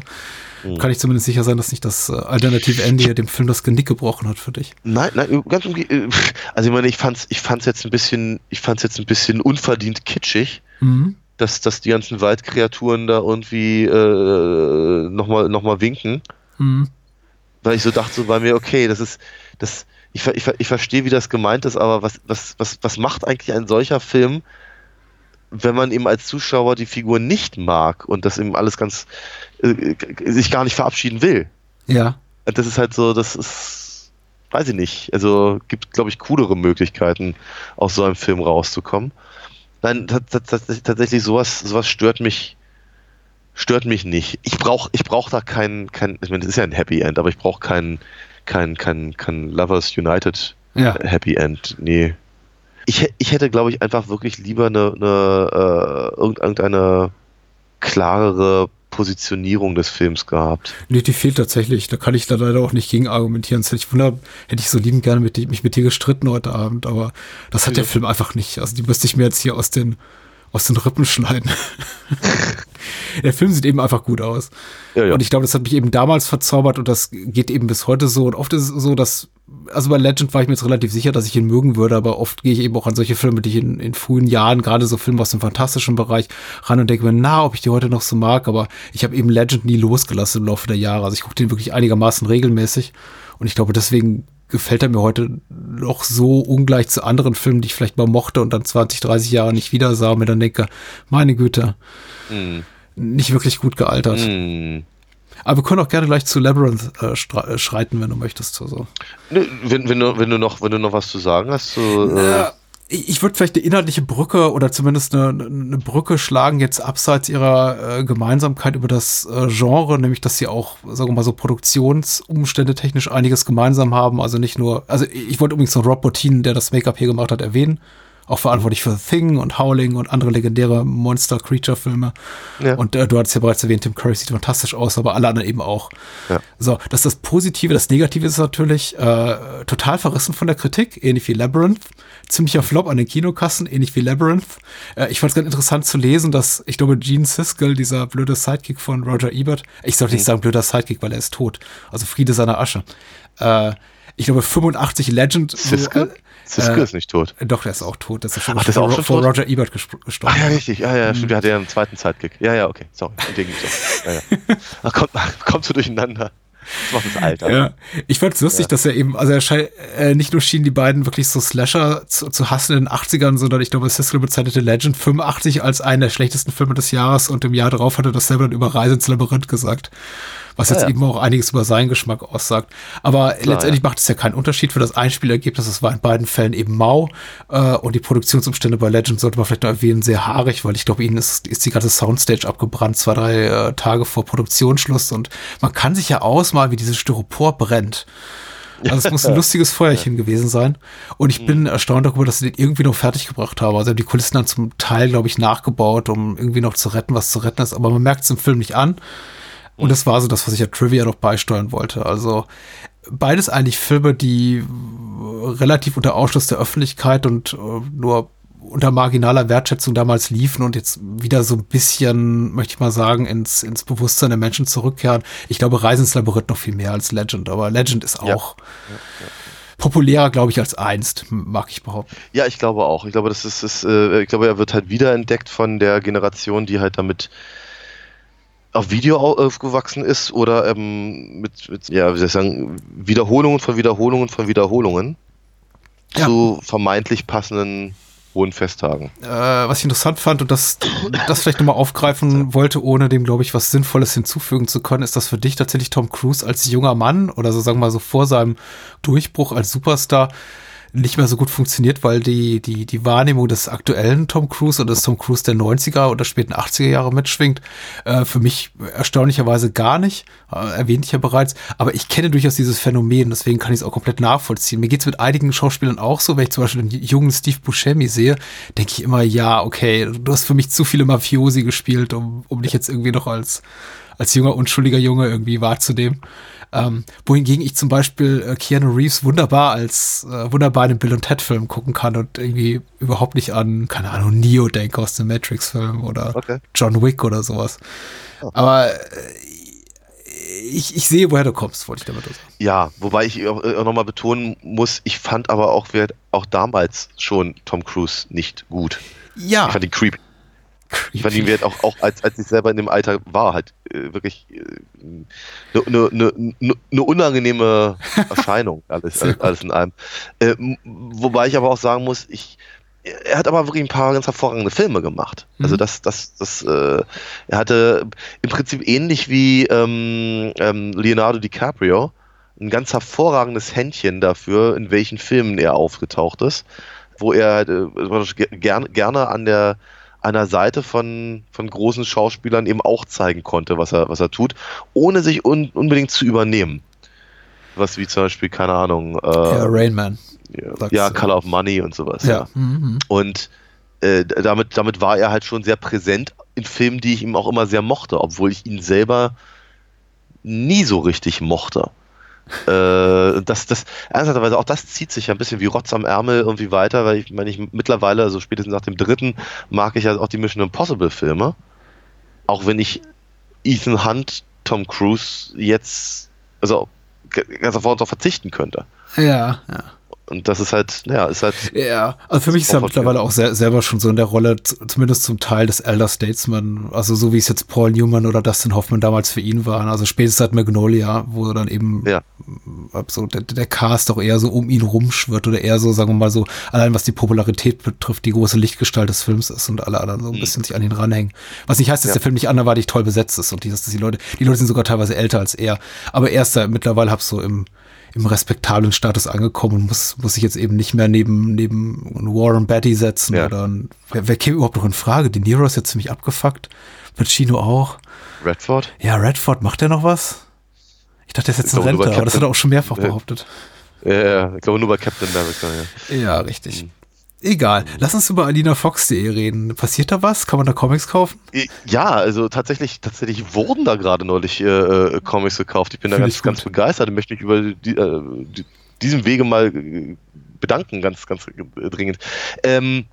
Mhm. kann ich zumindest sicher sein, dass nicht das äh, alternative Ende hier dem Film das Genick gebrochen hat für dich. Nein, nein, ganz im äh, [laughs] Also ich meine, ich fand's, ich fand's jetzt ein bisschen, ich fand's jetzt ein bisschen unverdient kitschig, Mhm. dass, dass die ganzen Waldkreaturen da irgendwie äh, nochmal noch mal winken. Mhm. Weil ich so dachte so bei mir, okay, das ist, das, ich, ich, ich verstehe, wie das gemeint ist, aber was, was, was, was macht eigentlich ein solcher Film, wenn man eben als Zuschauer die Figur nicht mag und das eben alles ganz äh, sich gar nicht verabschieden will? Ja. Das ist halt so, das ist, weiß ich nicht. Also gibt, glaube ich, coolere Möglichkeiten, aus so einem Film rauszukommen. Nein, tats- tats- tats- tatsächlich sowas, sowas stört mich, stört mich nicht. Ich brauche, ich brauche da kein, kein, ich meine, das ist ja ein Happy End, aber ich brauche kein, kein, kein, kein Lovers United Ja. Happy End. Nee. Ich, ich hätte, glaube ich, einfach wirklich lieber eine, eine äh, irgend- irgendeine klarere Positionierung des Films gehabt. Nee, die fehlt tatsächlich. Da kann ich da leider auch nicht gegen argumentieren. Das hätte ich wunder, hätte ich so liebend gerne mit, mich mit dir gestritten heute Abend, aber das hat der Film einfach nicht. Also die müsste ich mir jetzt hier aus den, aus den Rippen schneiden. [laughs] der Film sieht eben einfach gut aus. Ja, ja. Und ich glaube, das hat mich eben damals verzaubert und das geht eben bis heute so. Und oft ist es so, dass, also bei Legend war ich mir jetzt relativ sicher, dass ich ihn mögen würde, aber oft gehe ich eben auch an solche Filme, die ich in, in frühen Jahren, gerade so Filme aus dem fantastischen Bereich, ran und denke mir, na, ob ich die heute noch so mag, aber ich habe eben Legend nie losgelassen im Laufe der Jahre. Also ich gucke den wirklich einigermaßen regelmäßig und ich glaube, deswegen gefällt er mir heute noch so ungleich zu anderen Filmen, die ich vielleicht mal mochte und dann 20, 30 Jahre nicht wieder sah und mir dann denke, meine Güte, Hm. nicht wirklich gut gealtert. Hm. Aber wir können auch gerne gleich zu Labyrinth äh, äh, schreiten, wenn du möchtest. Also. Wenn, wenn, du, wenn, du noch, wenn du noch was zu sagen hast, so, Äh, ich würde vielleicht eine inhaltliche Brücke oder zumindest eine, eine Brücke schlagen, jetzt abseits ihrer äh, Gemeinsamkeit über das äh, Genre, nämlich dass sie auch, sagen wir mal so, Produktionsumstände technisch einiges gemeinsam haben. Also nicht nur, also ich wollte übrigens noch Rob Bottin, der das Make-up hier gemacht hat, erwähnen. Auch verantwortlich für The Thing und Howling und andere legendäre Monster-Creature-Filme. Ja. Und äh, du hattest ja bereits erwähnt, Tim Curry sieht fantastisch aus, aber alle anderen eben auch. Ja. So, das ist das Positive. Das Negative ist natürlich äh, total verrissen von der Kritik, ähnlich wie Labyrinth. Ziemlicher Flop an den Kinokassen, ähnlich wie Labyrinth. Äh, ich fand es ganz interessant zu lesen, dass, ich glaube, Gene Siskel, dieser blöde Sidekick von Roger Ebert, ich sollte nicht sagen blöder Sidekick, weil er ist tot. Also Friede seiner Asche. Äh, ich glaube, 85 Legend. Siskel? Siskel ist nicht tot. Äh, Doch, der ist auch tot. Das ist schon Ach, der ist auch vor, schon vor tot? Roger Ebert gestorben. Ah ja, richtig. Ja, ja, stimmt. Der hatte ja einen zweiten Sidekick. Ja, ja, okay. Sorry. Entgegen so. Ja, ja. [laughs] Ach, kommt, [laughs] kommst du durcheinander. Das macht das Alter. Ja, ich fand es lustig, dass er eben, also er scheint, äh, nicht nur schienen die beiden wirklich so Slasher zu, zu hassen in den 80ern, sondern ich glaube, Siskel bezeichnete Legend 85 als einen der schlechtesten Filme des Jahres und im Jahr darauf hat er das selber dann über Reise ins Labyrinth gesagt. Was jetzt Ah, ja. eben auch einiges über seinen Geschmack aussagt. Aber letztendlich macht es ja keinen Unterschied für das Einspielergebnis. Es war in beiden Fällen eben mau. Äh, und die Produktionsumstände bei Legend sollte man vielleicht noch erwähnen, sehr haarig, weil ich glaube, ihnen ist, ist die ganze Soundstage abgebrannt, zwei, drei äh, Tage vor Produktionsschluss. Und man kann sich ja ausmalen, wie dieses Styropor brennt. Also es muss ein [laughs] lustiges Feuerchen gewesen sein. Und ich bin erstaunt darüber, dass sie den irgendwie noch fertig gebracht haben. Also haben die Kulissen dann zum Teil, glaube ich, nachgebaut, um irgendwie noch zu retten, was zu retten ist. Aber man merkt es im Film nicht an. Und das war so das, was ich ja Trivia noch beisteuern wollte. Also beides eigentlich Filme, die relativ unter Ausschluss der Öffentlichkeit und äh, nur unter marginaler Wertschätzung damals liefen und jetzt wieder so ein bisschen, möchte ich mal sagen, ins, ins Bewusstsein der Menschen zurückkehren. Ich glaube, Reisen ins Labyrinth noch viel mehr als Legend, aber Legend ist Ja. auch populärer, glaube ich, als einst, mag ich behaupten. Ja, ich glaube auch. Ich glaube, das ist, ist äh, ich glaube, er wird halt wiederentdeckt von der Generation, die halt damit auf Video au- aufgewachsen ist oder ähm, mit, mit, ja, wie soll ich sagen, Wiederholungen von Wiederholungen von Wiederholungen Ja. zu vermeintlich passenden hohen Festtagen. äh, was ich interessant fand und das, das vielleicht nochmal aufgreifen wollte, ohne dem, glaube ich, was Sinnvolles hinzufügen zu können, ist, dass für dich tatsächlich Tom Cruise als junger Mann oder so sagen wir mal so vor seinem Durchbruch als Superstar nicht mehr so gut funktioniert, weil die, die, die Wahrnehmung des aktuellen Tom Cruise oder des Tom Cruise der 90er oder späten 80er Jahre mitschwingt. Äh, für mich erstaunlicherweise gar nicht, äh, erwähnte ich ja bereits, aber ich kenne durchaus dieses Phänomen, deswegen kann ich es auch komplett nachvollziehen. Mir geht's mit einigen Schauspielern auch so, wenn ich zum Beispiel den jungen Steve Buscemi sehe, denke ich immer, ja, okay, du hast für mich zu viele Mafiosi gespielt, um, um dich jetzt irgendwie noch als, als junger, unschuldiger Junge irgendwie wahrzunehmen. Ähm, wohingegen ich zum Beispiel äh, Keanu Reeves wunderbar als äh, wunderbar in einem Bill und Ted Film gucken kann und irgendwie überhaupt nicht an, keine Ahnung, Neo denke aus dem Matrix Film oder Okay. John Wick oder sowas. Aber äh, ich, ich sehe, woher du kommst, wollte ich damit sagen. Ja, wobei ich auch, auch nochmal betonen muss, ich fand aber auch, wer, auch damals schon Tom Cruise nicht gut. Ja. Ich fand ihn creepy. Ich fand ihn wert auch, auch als, als ich selber in dem Alter war, halt äh, wirklich eine äh, ne, ne, ne, ne unangenehme [laughs] Erscheinung, alles, gut. alles in allem. Äh, wobei ich aber auch sagen muss, ich, er hat aber wirklich ein paar ganz hervorragende Filme gemacht. Also Mhm. das, das, das, äh, er hatte im Prinzip ähnlich wie ähm, ähm, Leonardo DiCaprio ein ganz hervorragendes Händchen dafür, in welchen Filmen er aufgetaucht ist, wo er halt, äh, gerne, gerne an der an der Seite von, von großen Schauspielern eben auch zeigen konnte, was er, was er tut, ohne sich un, unbedingt zu übernehmen. Was wie zum Beispiel, keine Ahnung, äh, Ja, Rain Man. ja, ja. Color of Money und sowas. Ja. Mhm. Und äh, damit, damit war er halt schon sehr präsent in Filmen, die ich ihm auch immer sehr mochte, obwohl ich ihn selber nie so richtig mochte. Äh, das, das, ernsthafterweise, auch das zieht sich ja ein bisschen wie Rotz am Ärmel irgendwie weiter, weil ich meine, ich mittlerweile, also spätestens nach dem dritten, mag ich ja auch die Mission Impossible Filme. Auch wenn ich Ethan Hunt, Tom Cruise jetzt, also ganz auf darauf verzichten könnte. Ja, ja. Und das ist halt, ja, ist halt. Ja, also für mich ist er mittlerweile auch sehr, selber schon so in der Rolle, zumindest zum Teil des Elder Statesman, also so wie es jetzt Paul Newman oder Dustin Hoffman damals für ihn waren, also spätestens seit Magnolia, wo dann eben Ja. so der, der Cast auch eher so um ihn rumschwirrt oder eher so, sagen wir mal so, allein was die Popularität betrifft, die große Lichtgestalt des Films ist und alle anderen so ein bisschen sich an ihn ranhängen. Was nicht heißt, dass Mhm. Ja. der Film nicht anderweitig toll besetzt ist und die, dass die Leute, die Leute sind sogar teilweise älter als er, aber er ist da mittlerweile hab so im im respektablen Status angekommen und muss, muss sich jetzt eben nicht mehr neben, neben Warren Betty setzen Ja. oder ein, wer, wer käme überhaupt noch in Frage? De Niro ist jetzt ziemlich abgefuckt. Pacino auch. Redford? Ja, Redford, macht der noch was? Ich dachte, der ist jetzt in Ich glaube, nur Rente, bei aber das hat er auch schon mehrfach Ja. behauptet. Ja, ja, ich glaube nur bei Captain America, ja. Ja, richtig. Egal. Lass uns über alinafox.de reden. Passiert da was? Kann man da Comics kaufen? Ja, also tatsächlich, tatsächlich wurden da gerade neulich äh, äh, Comics gekauft. Ich bin da Finde ganz, ganz begeistert und möchte mich über die, äh, die, diesem Wege mal äh, bedanken, ganz, ganz dringend. Ähm,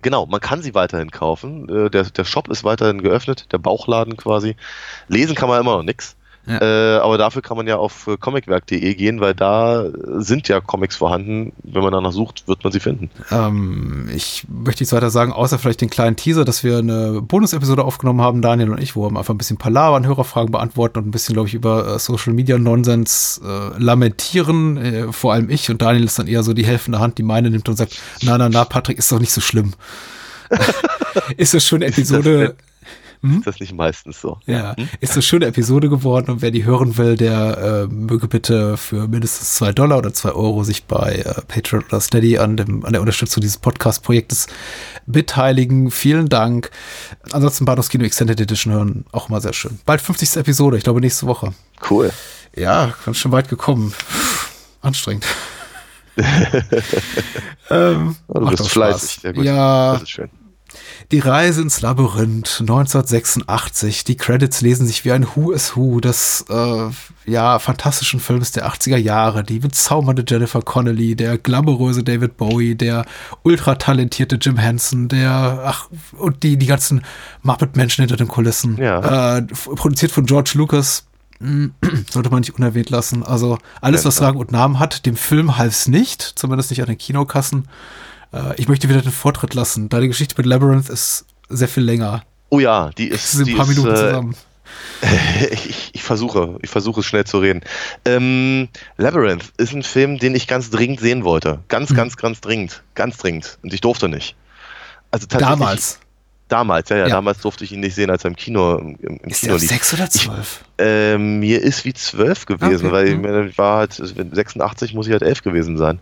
genau, man kann sie weiterhin kaufen. Äh, der, der Shop ist weiterhin geöffnet, der Bauchladen quasi. Lesen kann man immer noch nix. Ja. Äh, aber dafür kann man ja auf äh, comicwerk.de gehen, weil da sind ja Comics vorhanden. Wenn man danach sucht, wird man sie finden. Ähm, ich möchte nichts weiter sagen, außer vielleicht den kleinen Teaser, dass wir eine Bonusepisode aufgenommen haben, Daniel und ich, wo wir einfach ein bisschen Palavern, Hörerfragen beantworten und ein bisschen, glaube ich, über äh, Social Media Nonsens äh, lamentieren. Äh, vor allem ich und Daniel ist dann eher so die helfende Hand, die meine nimmt und sagt, na, na, na, Patrick, ist doch nicht so schlimm. [laughs] ist das schon eine Episode, Ist das nicht meistens so? ja, ist eine schöne Episode geworden und wer die hören will, der äh, möge bitte für mindestens zwei Dollar oder zwei Euro sich bei äh, Patreon oder Steady an, dem, an der Unterstützung dieses Podcast-Projektes beteiligen. Vielen Dank. Ansonsten Bados Kino Extended Edition hören, auch immer sehr schön. Bald 50. Episode, ich glaube nächste Woche. Cool. Ja, ganz schön weit gekommen. Anstrengend. [laughs] ähm, Oh, du bist fleißig. Sehr gut. Ja, Das ist schön. Die Reise ins Labyrinth 1986. Die Credits lesen sich wie ein Who is Who des äh, ja fantastischen Films der 80er Jahre. Die bezaubernde Jennifer Connelly, der glamouröse David Bowie, der ultra talentierte Jim Henson, der ach und die die ganzen Muppet Menschen hinter den Kulissen. Ja. Äh, produziert von George Lucas. [clears throat] Sollte man nicht unerwähnt lassen. Also alles, was. Rang und Namen hat, dem Film half es nicht, zumindest nicht an den Kinokassen. Äh, ich möchte wieder den Vortritt lassen, da die Geschichte mit Labyrinth ist sehr viel länger. Oh ja, die ist. Es sind die ein paar ist, Minuten äh, zusammen. [laughs] ich, ich versuche, ich versuche es schnell zu reden. Ähm, Labyrinth ist ein Film, den ich ganz dringend sehen wollte. Ganz, Hm. ganz, ganz dringend. Ganz dringend. Und ich durfte nicht. Also Damals. Damals, ja, ja, Ja. damals durfte ich ihn nicht sehen, als er im Kino, im, im Ist Kino der lief. sechs oder zwölf? Ähm, mir ist wie zwölf gewesen, Okay, weil ich, mhm. mir- ich war halt 86, muss ich halt elf gewesen sein.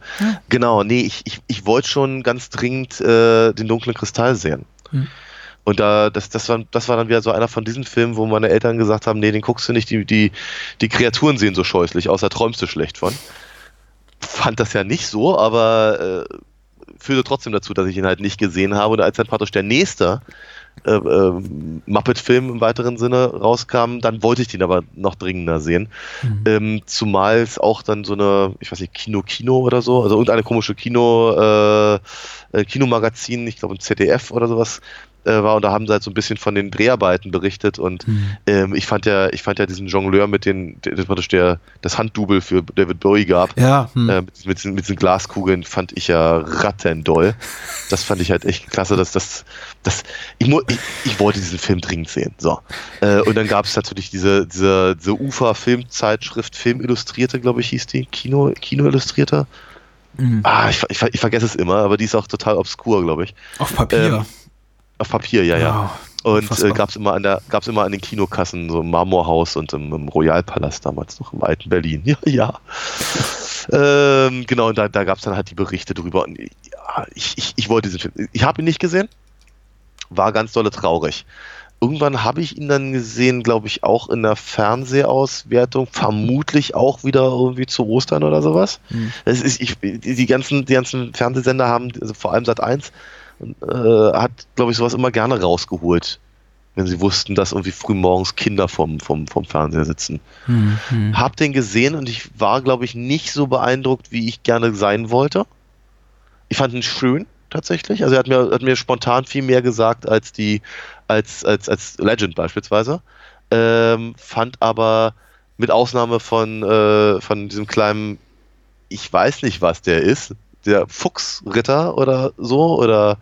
Genau, nee, ich, ich, ich wollte schon ganz dringend äh, den dunklen Kristall sehen. Mhm. Und da, das, das, war, das war dann wieder so einer von diesen Filmen, wo meine Eltern gesagt haben, nee, den guckst du nicht, die, die, die Kreaturen sehen so scheußlich aus, da träumst du schlecht von. Fand das ja nicht so, aber äh, führte trotzdem dazu, dass ich ihn halt nicht gesehen habe. Und als dann praktisch der nächste äh, äh, Muppet-Film im weiteren Sinne rauskam, dann wollte ich den aber noch dringender sehen. Ähm, zumal es auch dann so eine, ich weiß nicht, Kino-Kino oder so, also irgendeine komische Kino, äh, äh, Kinomagazin, ich glaube ein ZDF oder sowas äh, war und da haben sie halt so ein bisschen von den Dreharbeiten berichtet und ähm, ich fand ja, ich fand ja diesen Jongleur mit den, der, das praktisch der, das Handdouble für David Bowie gab, Ja, hm. äh, mit, mit, mit diesen Glaskugeln fand ich ja rattendoll. Das fand ich halt echt klasse, dass das, das ich, ich, ich wollte diesen Film dringend sehen. So. Äh, und dann gab es natürlich diese, diese, diese UFA-Filmzeitschrift, Film Illustrierte, glaube ich, hieß die. Kino, Kino Illustrierte. Hm. Ah, ich, ich, ich vergesse es immer, aber die ist auch total obskur, glaube ich. Auf Papier. ähm, Auf Papier, ja, ja. Wow, Und äh, gab es immer an der, gab's immer an den Kinokassen, so im Marmorhaus und im, im Royalpalast damals noch im alten Berlin. [laughs] Ja, ja. ähm, genau, und da, da gab es dann halt die Berichte drüber. Und ja, ich, ich, ich wollte diesen Film. Ich habe ihn nicht gesehen. War ganz dolle traurig. Irgendwann habe ich ihn dann gesehen, glaube ich, auch in der Fernsehauswertung, vermutlich auch wieder irgendwie zu Ostern oder sowas. Hm. Es ist, ich, die, die, ganzen, die ganzen Fernsehsender haben, also vor allem Sat 1, äh, hat, glaube ich, sowas immer gerne rausgeholt, wenn sie wussten, dass irgendwie frühmorgens Kinder vom, vom, vom Fernseher sitzen. Hm, hm. Hab den gesehen und ich war, glaube ich, nicht so beeindruckt, wie ich gerne sein wollte. Ich fand ihn schön, tatsächlich. Also er hat mir, hat mir spontan viel mehr gesagt als die, als, als, als Legend beispielsweise. Ähm, fand aber mit Ausnahme von, äh, von diesem kleinen ich weiß nicht, was der ist. Der Fuchsritter oder so oder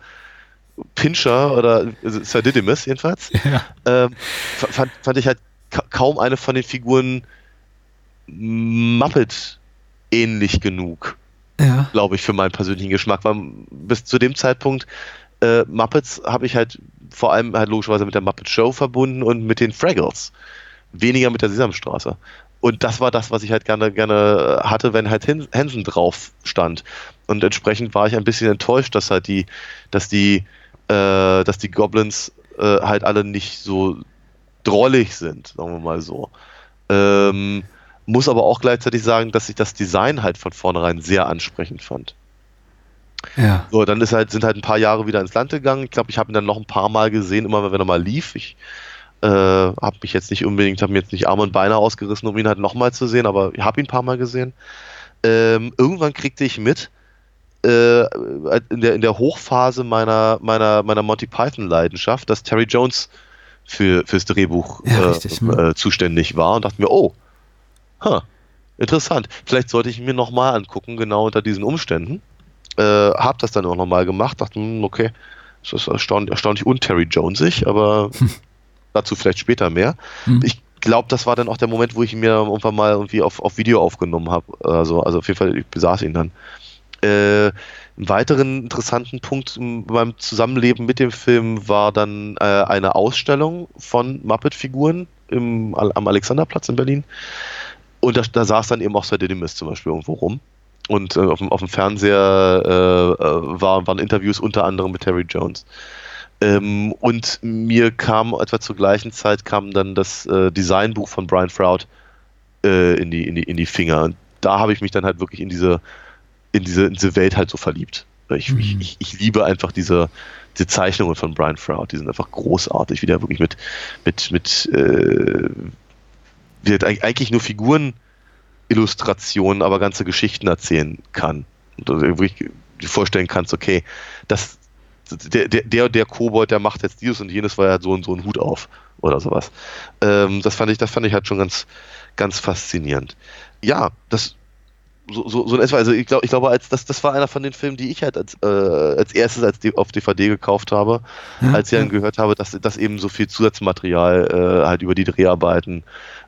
Pincher oder Sir Didymus jedenfalls. [laughs] Ja. Ähm, fand, fand ich halt ka kaum eine von den Figuren Muppet ähnlich genug Ja. glaube ich, für meinen persönlichen Geschmack. Weil bis zu dem Zeitpunkt äh, Muppets habe ich halt vor allem halt logischerweise mit der Muppet Show verbunden und mit den Fraggles. Weniger mit der Sesamstraße. Und das war das, was ich halt gerne, gerne hatte, wenn halt Hansen drauf stand. Und entsprechend war ich ein bisschen enttäuscht, dass halt die, dass die, äh, dass die Goblins äh, halt alle nicht so drollig sind, sagen wir mal so. Ähm, muss aber auch gleichzeitig sagen, dass ich das Design halt von vornherein sehr ansprechend fand. Ja. So, dann ist halt, sind halt ein paar Jahre wieder ins Land gegangen. Ich glaube, ich habe ihn dann noch ein paar Mal gesehen, immer wenn er mal lief. Ich äh, habe mich jetzt nicht unbedingt, habe mir jetzt nicht Arme und Beine ausgerissen, um ihn halt nochmal zu sehen, aber ich habe ihn ein paar Mal gesehen. Ähm, irgendwann kriegte ich mit, äh, in, der, in der Hochphase meiner, meiner, meiner Monty Python-Leidenschaft, dass Terry Jones für, fürs Drehbuch Ja, äh, richtig, ne? äh, zuständig war und dachte mir, oh, huh, interessant. Vielleicht sollte ich ihn mir nochmal angucken, genau unter diesen Umständen. Äh, hab das dann auch nochmal gemacht, dachte, hm, okay, das ist erstaunlich, erstaunlich un Terry Jonesig, aber [laughs] dazu vielleicht später mehr. Hm. Ich glaube, das war dann auch der Moment, wo ich ihn mir irgendwann mal irgendwie auf, auf Video aufgenommen habe. Also, also auf jeden Fall, ich besaß ihn dann. Äh, einen weiteren interessanten Punkt m- beim Zusammenleben mit dem Film war dann äh, eine Ausstellung von Muppet-Figuren am Alexanderplatz in Berlin. Und da, da saß dann eben auch Sir Didymus zum Beispiel irgendwo rum. Und äh, auf, dem, auf dem Fernseher äh, äh, war, waren Interviews unter anderem mit Terry Jones. Ähm, und mir kam etwa zur gleichen Zeit kam dann das äh, Designbuch von Brian Froud äh, in, die, in, die, in die Finger. Und da habe ich mich dann halt wirklich in diese, in diese, in diese Welt halt so verliebt. Ich, Mhm. ich, ich, ich liebe einfach diese, diese Zeichnungen von Brian Froud. Die sind einfach großartig, wie der wirklich mit, mit, mit äh, wie eig- eigentlich nur Figuren Illustrationen, aber ganze Geschichten erzählen kann. Und du wirklich dir vorstellen kannst, okay, das, der, der, der, Kobold, der macht jetzt dieses und jenes, weil er hat so und so einen Hut auf oder sowas. Ähm, das fand ich, das fand ich halt schon ganz, ganz faszinierend. Ja, das so, so, so in etwa, also ich glaube, ich glaube, als das, das war einer von den Filmen, die ich halt als, äh, als erstes als auf DVD gekauft habe, als ich dann gehört habe, dass, dass eben so viel Zusatzmaterial äh, halt über die Dreharbeiten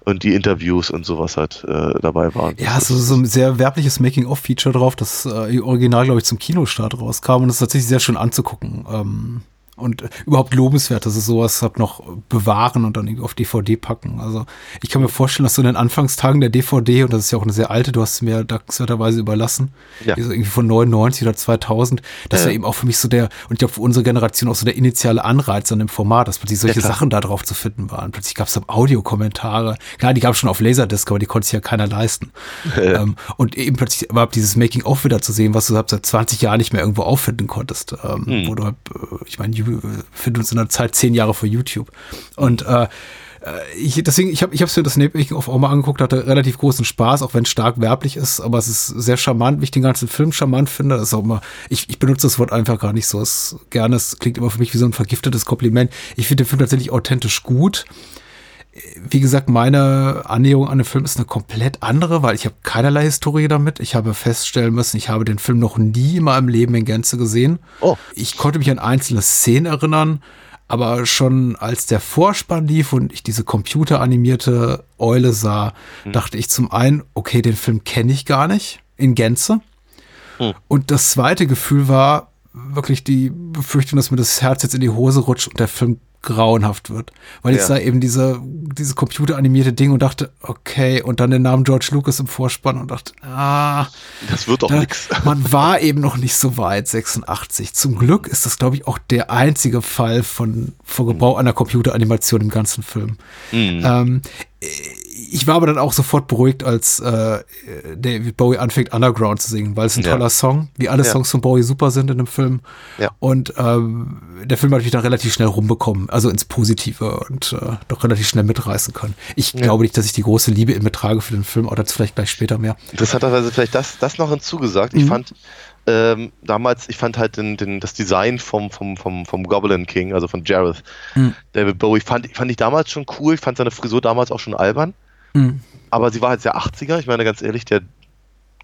und die Interviews und sowas halt äh, dabei waren. Ja, so, so ein sehr werbliches Making-of-Feature drauf, das äh, original, glaube ich, zum Kinostart rauskam und das ist tatsächlich sehr schön anzugucken. Ähm, und äh, überhaupt lobenswert, dass es sowas hat noch bewahren und dann irgendwie auf DVD packen. Also ich kann mir vorstellen, dass so in den Anfangstagen der DVD, und das ist ja auch eine sehr alte, du hast es mir dankenswerterweise überlassen, Ja. die ist irgendwie von 99 oder 2000, das Ja. war eben auch für mich so der, und ich glaube für unsere Generation auch so der initiale Anreiz an dem Format, dass plötzlich solche Ja. Sachen da drauf zu finden waren. Plötzlich gab es dann Audiokommentare. Klar, die gab es schon auf Laserdisc, aber die konnte sich ja keiner leisten. ähm, und eben plötzlich überhaupt dieses Making-of wieder zu sehen, was du seit 20 Jahren nicht mehr irgendwo auffinden konntest. Ähm, Hm. Wo du halt, äh, ich meine, you- finden uns in der Zeit zehn Jahre vor YouTube. Und äh, äh, ich, deswegen, ich habe ich hab's mir das Making-of auch mal angeguckt, hatte relativ großen Spaß, auch wenn es stark werblich ist, aber es ist sehr charmant, wie ich den ganzen Film charmant finde. Das ist auch immer, ich, ich benutze das Wort einfach gar nicht so. Es gerne, es klingt immer für mich wie so ein vergiftetes Kompliment. Ich finde den Film tatsächlich authentisch gut wie gesagt, meine Annäherung an den Film ist eine komplett andere, weil ich habe keinerlei Historie damit. Ich habe feststellen müssen, ich habe den Film noch nie in meinem Leben in Gänze gesehen. Oh. Ich konnte mich an einzelne Szenen erinnern, aber schon als der Vorspann lief und ich diese computeranimierte Eule sah, dachte ich zum einen, okay, den Film kenne ich gar nicht in Gänze. Und das zweite Gefühl war wirklich die Befürchtung, dass mir das Herz jetzt in die Hose rutscht und der Film grauenhaft wird. Weil ich Ja. sah eben diese, diese computeranimierte Ding und dachte, okay, und dann den Namen George Lucas im Vorspann und dachte, ah, Das wird doch da, nix. [laughs] man war eben noch nicht so weit, 86. Zum Glück ist das, glaube ich, auch der einzige Fall von, von Gebrauch einer Computeranimation im ganzen Film. Mhm. Ähm, ich war aber dann auch sofort beruhigt, als äh, David Bowie anfängt, Underground zu singen, weil es ein Ja. toller Song, wie alle Ja. Songs von Bowie super sind in dem Film. Ja. Und ähm, der Film hat mich dann relativ schnell rumbekommen, also ins Positive und äh, doch relativ schnell mitreißen können. Ich glaube nicht, dass ich die große Liebe in mir trage für den Film, aber dazu vielleicht gleich später mehr. Interessanterweise vielleicht das, das noch hinzugesagt. Mhm. Ich fand ähm, damals, ich fand halt den, den, das Design vom, vom, vom, vom Goblin King, also von Jareth, Mhm. David Bowie, fand, fand ich damals schon cool. Ich fand seine Frisur damals auch schon albern. Mhm. Aber sie war halt sehr 80er. Ich meine, ganz ehrlich, der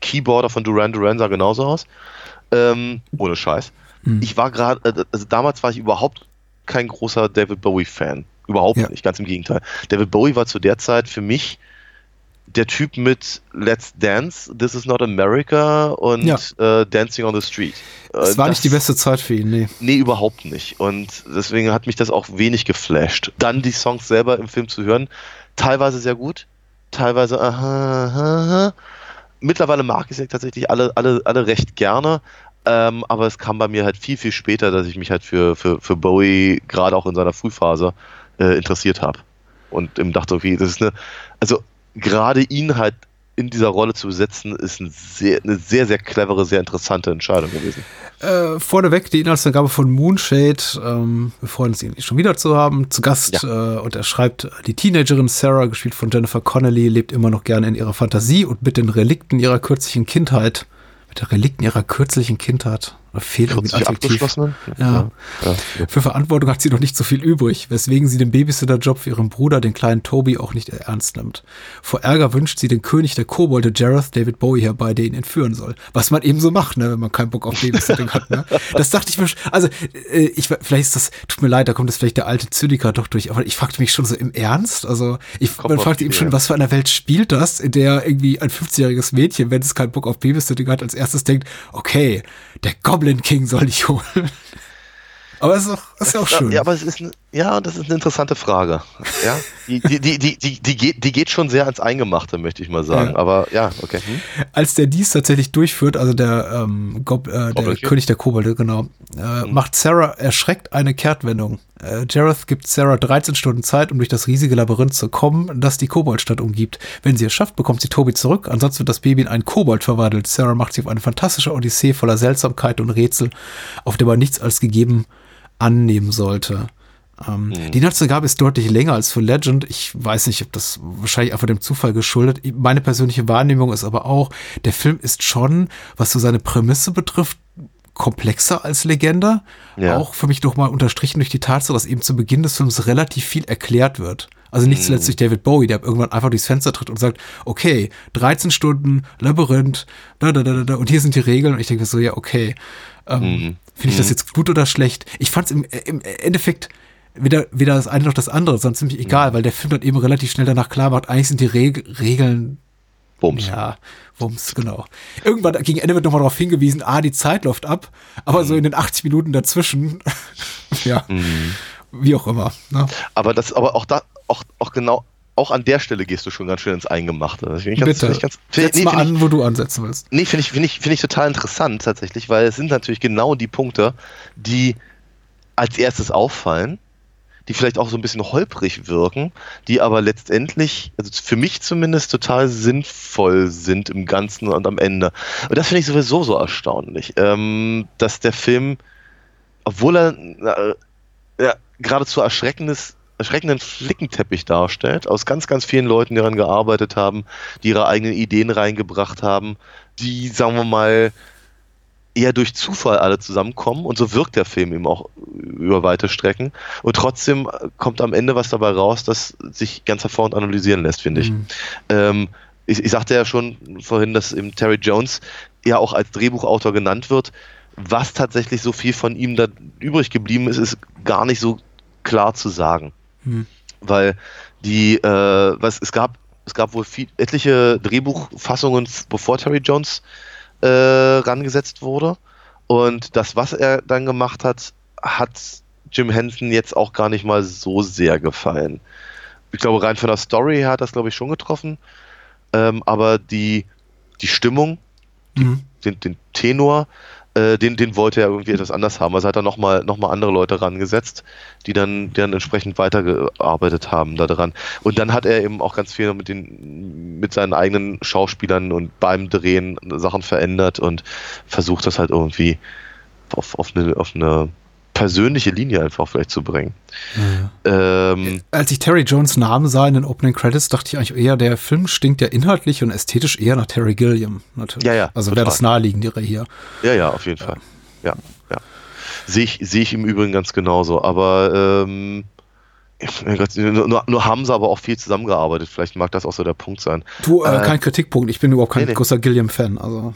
Keyboarder von Duran Duran sah genauso aus. Ähm, ohne Scheiß. Ich war gerade, äh, also damals war ich überhaupt kein großer David Bowie-Fan. Überhaupt Ja. nicht, ganz im Gegenteil. David Bowie war zu der Zeit für mich der Typ mit Let's Dance, This is Not America und Ja. äh, Dancing on the Street. Das Äh, war nicht die beste Zeit für ihn, nee. Nee, überhaupt nicht. Und deswegen hat mich das auch wenig geflasht. Dann die Songs selber im Film zu hören, teilweise sehr gut, teilweise aha, aha, aha. Mittlerweile mag ich sie tatsächlich alle, alle, alle recht gerne. Ähm, aber es kam bei mir halt viel, viel später, dass ich mich halt für, für, für Bowie gerade auch in seiner Frühphase äh, interessiert habe. Und eben dachte, okay, das ist eine, also gerade ihn halt in dieser Rolle zu besetzen, ist ein sehr, eine sehr, sehr clevere, sehr interessante Entscheidung gewesen. Äh, vorneweg die Inhaltsangabe von Moonshade. Ähm, wir freuen uns, ihn schon wieder zu haben. Zu Gast. Äh, und er schreibt, die Teenagerin Sarah, gespielt von Jennifer Connelly, lebt immer noch gerne in ihrer Fantasie und mit den Relikten ihrer kürzlichen Kindheit. Mit den Relikten ihher kürzlichen Kindheit. Fehlt irgendwie Adjektiv. abgeschlossenen? Ja. ja. Für Verantwortung hat sie noch nicht so viel übrig, weswegen sie den Babysitterjob für ihren Bruder, den kleinen Toby, auch nicht ernst nimmt. Vor Ärger wünscht sie den König der Kobolde Jareth David Bowie herbei, der ihn entführen soll. Was man eben so macht, ne, wenn man keinen Bock auf Babysitting hat. Ne? Das dachte ich mir, schon- also äh, ich vielleicht ist das, tut mir leid, da kommt jetzt vielleicht der alte Zyniker doch durch, aber ich fragte mich schon so im Ernst, also ich man fragte ihm schon, ja. was für eine Welt spielt das, in der irgendwie ein 50-jähriges Mädchen, wenn es keinen Bock auf Babysitting hat, als erstes denkt, okay, der Goblin King soll ich holen. [laughs] Aber es ist, auch, ist ja auch schön. Ja, aber es ist, ja, das ist eine interessante Frage. Ja, die, die, die, die, die, die, geht, die geht schon sehr ans Eingemachte, möchte ich mal sagen. Ja. Aber ja, okay. Hm? Als der dies tatsächlich durchführt, also der, ähm, Gob, äh, der? König der Kobolde, genau, äh, macht Sarah erschreckt eine Kehrtwendung. Äh, Jareth gibt Sarah 13 Stunden Zeit, um durch das riesige Labyrinth zu kommen, das die Koboldstadt umgibt. Wenn sie es schafft, bekommt sie Toby zurück, ansonsten wird das Baby in einen Kobold verwandelt. Sarah macht sich auf eine fantastische Odyssee voller Seltsamkeit und Rätsel, auf der man nichts als gegeben annehmen sollte. Ähm, Die Inhaltsangabe ist deutlich länger als für Legend. Ich weiß nicht, ob das wahrscheinlich einfach dem Zufall geschuldet. Meine persönliche Wahrnehmung ist aber auch, der Film ist schon, was so seine Prämisse betrifft, komplexer als Legende. Ja. Auch für mich nochmal unterstrichen durch die Tatsache, dass eben zu Beginn des Films relativ viel erklärt wird. Also nicht zuletzt durch David Bowie, der irgendwann einfach durchs Fenster tritt und sagt, okay, 13 Stunden, Labyrinth, da, da, da, da, da, und hier sind die Regeln. Und ich denke so, ja, okay. Ähm, Finde ich das jetzt gut oder schlecht? Ich fand es im, im Endeffekt weder, weder das eine noch das andere, sondern ziemlich egal, weil der Film dann eben relativ schnell danach klar macht, eigentlich sind die Reg Regeln Bums. ja, Wumms, genau. Irgendwann gegen Ende wird nochmal darauf hingewiesen, ah, die Zeit läuft ab, aber so in den 80 Minuten dazwischen, [laughs] ja, wie auch immer. Ne? Aber das, aber auch da, auch, auch genau, auch an der Stelle gehst du schon ganz schön ins Eingemachte. Das ich ganz, Bitte, ich ganz, finde, setz nee, mal finde ich, an, wo du ansetzen willst. Nee, finde ich, finde ich, finde ich total interessant tatsächlich, weil es sind natürlich genau die Punkte, die als erstes auffallen, die vielleicht auch so ein bisschen holprig wirken, die aber letztendlich, also für mich zumindest, total sinnvoll sind im Ganzen und am Ende. Und das finde ich sowieso so erstaunlich, ähm, dass der Film, obwohl er äh, ja, geradezu erschreckendes erschreckenden Flickenteppich darstellt, aus ganz, ganz vielen Leuten, die daran gearbeitet haben, die ihre eigenen Ideen reingebracht haben, die, sagen wir mal, eher durch Zufall alle zusammenkommen und so wirkt der Film eben auch über weite Strecken und trotzdem kommt am Ende was dabei raus, das sich ganz hervorragend analysieren lässt, finde ich. Ähm, ich. Ich sagte ja schon vorhin, dass eben Terry Jones ja auch als Drehbuchautor genannt wird. Was tatsächlich so viel von ihm da übrig geblieben ist, ist gar nicht so klar zu sagen. Weil die, äh, was, es gab, es gab wohl viel, etliche Drehbuchfassungen, bevor Terry Jones äh, rangesetzt wurde. Und das, was er dann gemacht hat, hat Jim Henson jetzt auch gar nicht mal so sehr gefallen. Ich glaube, rein von der Story her hat das, glaube ich, schon getroffen. Ähm, aber die, die Stimmung, Mhm. den, den Tenor, äh, den, den wollte er irgendwie etwas anders haben. Also hat er nochmal noch mal andere Leute rangesetzt, die dann, die dann entsprechend weitergearbeitet haben daran. Und dann hat er eben auch ganz viel mit, den, mit seinen eigenen Schauspielern und beim Drehen Sachen verändert und versucht das halt irgendwie auf, auf, eine, auf eine persönliche Linie einfach vielleicht zu bringen. Ähm, Als ich Terry Jones Namen sah in den Opening Credits, dachte ich eigentlich eher, der Film stinkt ja inhaltlich und ästhetisch eher nach Terry Gilliam, natürlich. Ja, ja, Also wäre das naheliegendere hier. Ja, ja, auf jeden Fall. Ja, ja. Sehe ich, sehe ich im Übrigen ganz genauso. Aber ähm, mein Gott, nur, nur haben sie aber auch viel zusammengearbeitet. Vielleicht mag das auch so der Punkt sein. Du, äh, Äh, kein Kritikpunkt. Ich bin überhaupt kein nee, nee. großer Gilliam-Fan. Also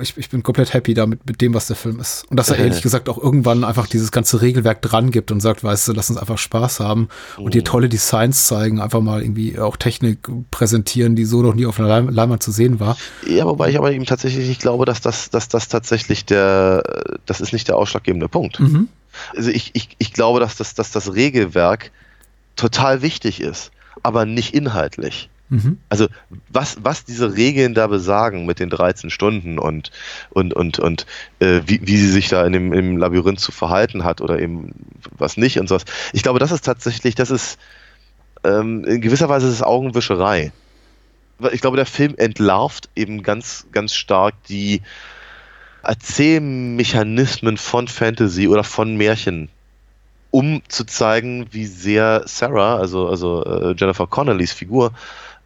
ich, ich bin komplett happy damit, mit dem, was der Film ist. Und dass er ehrlich gesagt auch irgendwann einfach dieses ganze Regelwerk dran gibt und sagt, weißt du, lass uns einfach Spaß haben und Mhm. dir tolle Designs zeigen, einfach mal irgendwie auch Technik präsentieren, die so noch nie auf einer Leim Leinwand zu sehen war. Ja, wobei ich aber eben tatsächlich nicht glaube, dass das, dass das tatsächlich der, das ist nicht der ausschlaggebende Punkt. Mhm. Also ich, ich, ich glaube, dass das, dass das Regelwerk total wichtig ist, aber nicht inhaltlich. Mhm. Also was, was diese Regeln da besagen mit den 13 Stunden und, und, und, und äh, wie, wie sie sich da in dem, im Labyrinth zu verhalten hat oder eben was nicht und sowas. Ich glaube, das ist tatsächlich, das ist ähm, in gewisser Weise ist es Augenwischerei. Ich glaube, der Film entlarvt eben ganz, ganz stark die Erzählmechanismen von Fantasy oder von Märchen, um zu zeigen, wie sehr Sarah, also, also äh, Jennifer Connellys Figur,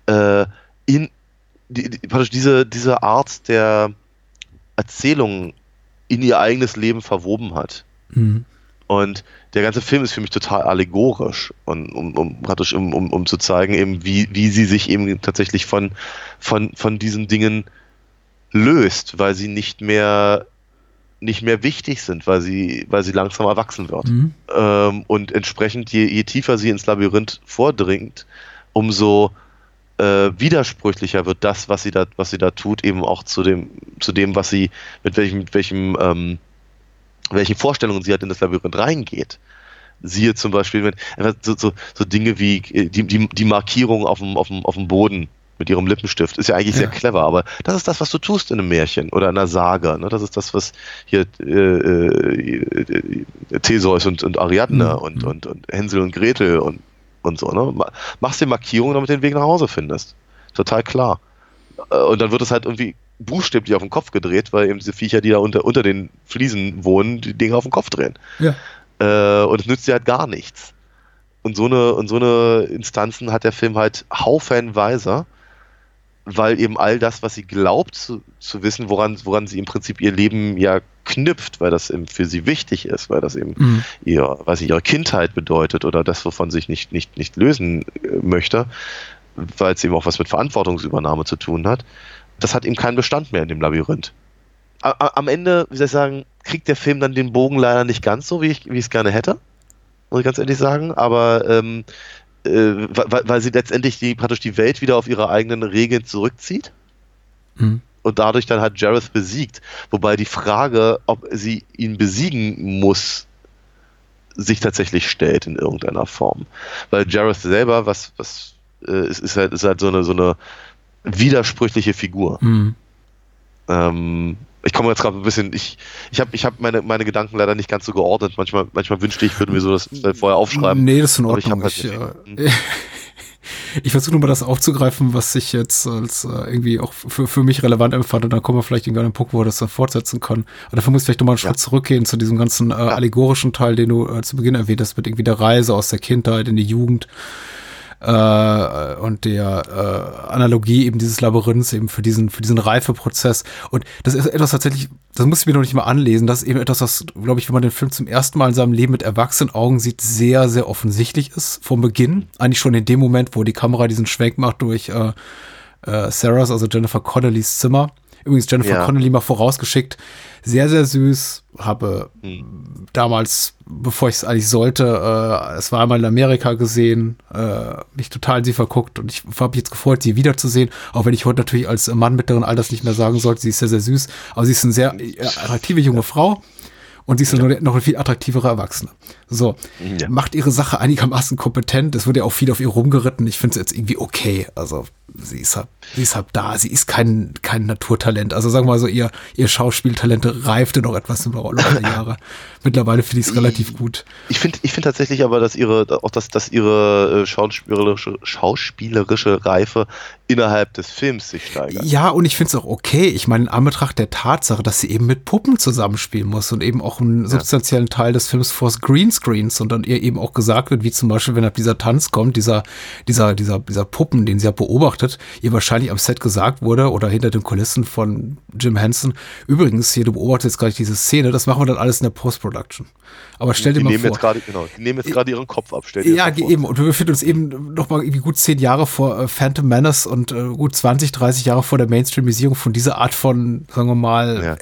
äh, in die, die, praktisch diese, diese Art der Erzählung in ihr eigenes Leben verwoben hat. Mhm. Und der ganze Film ist für mich total allegorisch, und, um, um praktisch um, um, um zu zeigen, eben wie, wie sie sich eben tatsächlich von, von, von diesen Dingen löst, weil sie nicht mehr nicht mehr wichtig sind, weil sie, weil sie langsam erwachsen wird. Mhm. Ähm, und entsprechend, je, je tiefer sie ins Labyrinth vordringt, umso äh, widersprüchlicher wird das, was sie da, was sie da tut, eben auch zu dem, zu dem, was sie, mit welchem, mit welchem, ähm, welchen Vorstellungen sie halt in das Labyrinth reingeht. Siehe zum Beispiel einfach so, so, so Dinge wie äh, die, die, die Markierung auf dem, auf, dem, auf dem Boden mit ihrem Lippenstift. Ist ja eigentlich sehr Ja. clever, aber das ist das, was du tust in einem Märchen oder in einer Saga. Ne? Das ist das, was hier äh, äh, äh, Theseus und, und Ariadne Mhm. und, und, und Hänsel und Gretel und, und so. Ne? Ma- Machst dir Markierungen, damit du den Weg nach Hause findest. Total klar. Äh, Und dann wird es halt irgendwie buchstäblich auf den Kopf gedreht, weil eben diese Viecher, die da unter, unter den Fliesen wohnen, die Dinge auf den Kopf drehen. Ja. Äh, und es nützt dir halt gar nichts. Und so eine, und so eine Instanzen hat der Film halt haufenweise, weil eben all das, was sie glaubt zu, zu wissen, woran, woran sie im Prinzip ihr Leben ja knüpft, weil das eben für sie wichtig ist, weil das eben Mhm. ihr, was ihre Kindheit bedeutet oder das, wovon sie sich nicht, nicht, nicht lösen äh, möchte, weil es eben auch was mit Verantwortungsübernahme zu tun hat, das hat eben keinen Bestand mehr in dem Labyrinth. Am Ende, wie soll ich sagen, kriegt der Film dann den Bogen leider nicht ganz so, wie ich wie ich es gerne hätte, muss ich ganz ehrlich sagen, aber ähm, äh, weil, weil sie letztendlich die, praktisch die Welt wieder auf ihre eigenen Regeln zurückzieht Mhm. Und dadurch dann halt Jareth besiegt. Wobei die Frage, ob sie ihn besiegen muss, sich tatsächlich stellt in irgendeiner Form. Weil Jareth selber, was, was äh, ist, ist halt, ist halt so eine, so eine widersprüchliche Figur. Mhm. Ähm, ich komme jetzt gerade ein bisschen, ich, ich habe ich hab meine, meine Gedanken leider nicht ganz so geordnet. Manchmal, manchmal wünschte ich, ich würde mir so das vorher aufschreiben. Nee, das ist in Ordnung. halt Ich, äh, [laughs] ich versuche nur mal das aufzugreifen, was ich jetzt als äh, irgendwie auch für, für mich relevant empfand. Und dann kommen wir vielleicht irgendwann an den Punkt, wo wir das dann fortsetzen können. Aber dafür muss ich vielleicht nochmal einen Schritt Ja. zurückgehen zu diesem ganzen äh, allegorischen Teil, den du äh, zu Beginn erwähnt hast, mit irgendwie der Reise aus der Kindheit in die Jugend. Äh, und der äh, Analogie eben dieses Labyrinths eben für diesen für diesen Reifeprozess. Und das ist etwas tatsächlich das muss ich mir noch nicht mal anlesen. Das ist eben etwas was glaube ich wenn man den Film zum ersten Mal in seinem Leben mit erwachsenen Augen sieht sehr sehr offensichtlich ist vom Beginn. Eigentlich schon in dem Moment wo die Kamera diesen Schwenk macht durch äh, äh, Sarahs also Jennifer Connellys Zimmer. Übrigens Jennifer Ja. Connelly mal vorausgeschickt sehr sehr süß. Habe damals, bevor ich es eigentlich sollte, äh, es war einmal in Amerika gesehen, äh, mich total in sie verguckt und ich habe mich jetzt gefreut, sie wiederzusehen, auch wenn ich heute natürlich als Mann mittleren Alters nicht mehr sagen sollte, sie ist sehr, sehr süß, aber sie ist eine sehr äh, attraktive junge Frau und sie ist noch, noch eine viel attraktivere Erwachsene. So, Ja. macht ihre Sache einigermaßen kompetent, es wird ja auch viel auf ihr rumgeritten, ich finde es jetzt irgendwie okay, also sie ist halt, sie ist halt da, sie ist kein, kein Naturtalent, also sagen wir mal so, ihr, ihr Schauspieltalent reifte noch etwas im Laufe der [laughs] Jahre. Mittlerweile finde ich es relativ gut. Ich finde ich find tatsächlich aber, dass ihre, auch dass, dass ihre äh, schauspielerische, schauspielerische Reife innerhalb des Films sich steigert. Ja, und ich finde es auch okay. Ich meine, in Anbetracht der Tatsache, dass sie eben mit Puppen zusammenspielen muss und eben auch einen substanziellen Teil des Films vors Greenscreens und dann ihr eben auch gesagt wird, wie zum Beispiel, wenn ab dieser Tanz kommt, dieser, dieser, dieser, dieser Puppen, den sie ja beobachtet, ihr wahrscheinlich am Set gesagt wurde oder hinter den Kulissen von Jim Henson, übrigens, hier, du beobachtest jetzt gleich diese Szene, das machen wir dann alles in der Post-Production. Aber stell dir die mal vor. Jetzt grade, genau, die nehmen jetzt gerade ihren Kopf ab. Stell dir Ja, eben. Und wir befinden uns eben noch mal irgendwie gut zehn Jahre vor äh, Phantom Menace und äh, gut 20, 30 Jahre vor der Mainstreamisierung von dieser Art von, sagen wir mal, Ja.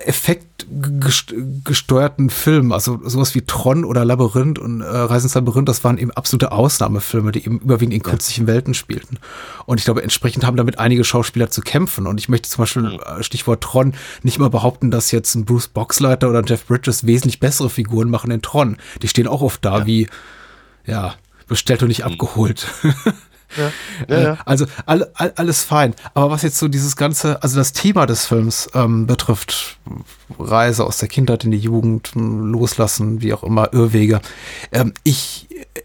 effektgesteuerten Film. Also sowas wie Tron oder Labyrinth und äh, Reisen ins Labyrinth, das waren eben absolute Ausnahmefilme, die eben überwiegend in künstlichen Welten spielten. Und ich glaube, entsprechend haben damit einige Schauspieler zu kämpfen. Und ich möchte zum Beispiel, äh, Stichwort Tron, nicht mal behaupten, dass jetzt ein Bruce Boxleiter oder ein Jeff Bridges wesentlich bessere Figuren machen in Tron. Die stehen auch oft da wie, ja, bestellt und nicht abgeholt. [laughs] Ja, Äh, ja. Also all, all, alles fein. Aber was jetzt so dieses ganze, also das Thema des Films ähm, betrifft, Reise aus der Kindheit in die Jugend, loslassen, wie auch immer, Irrwege. Ähm, ich, äh,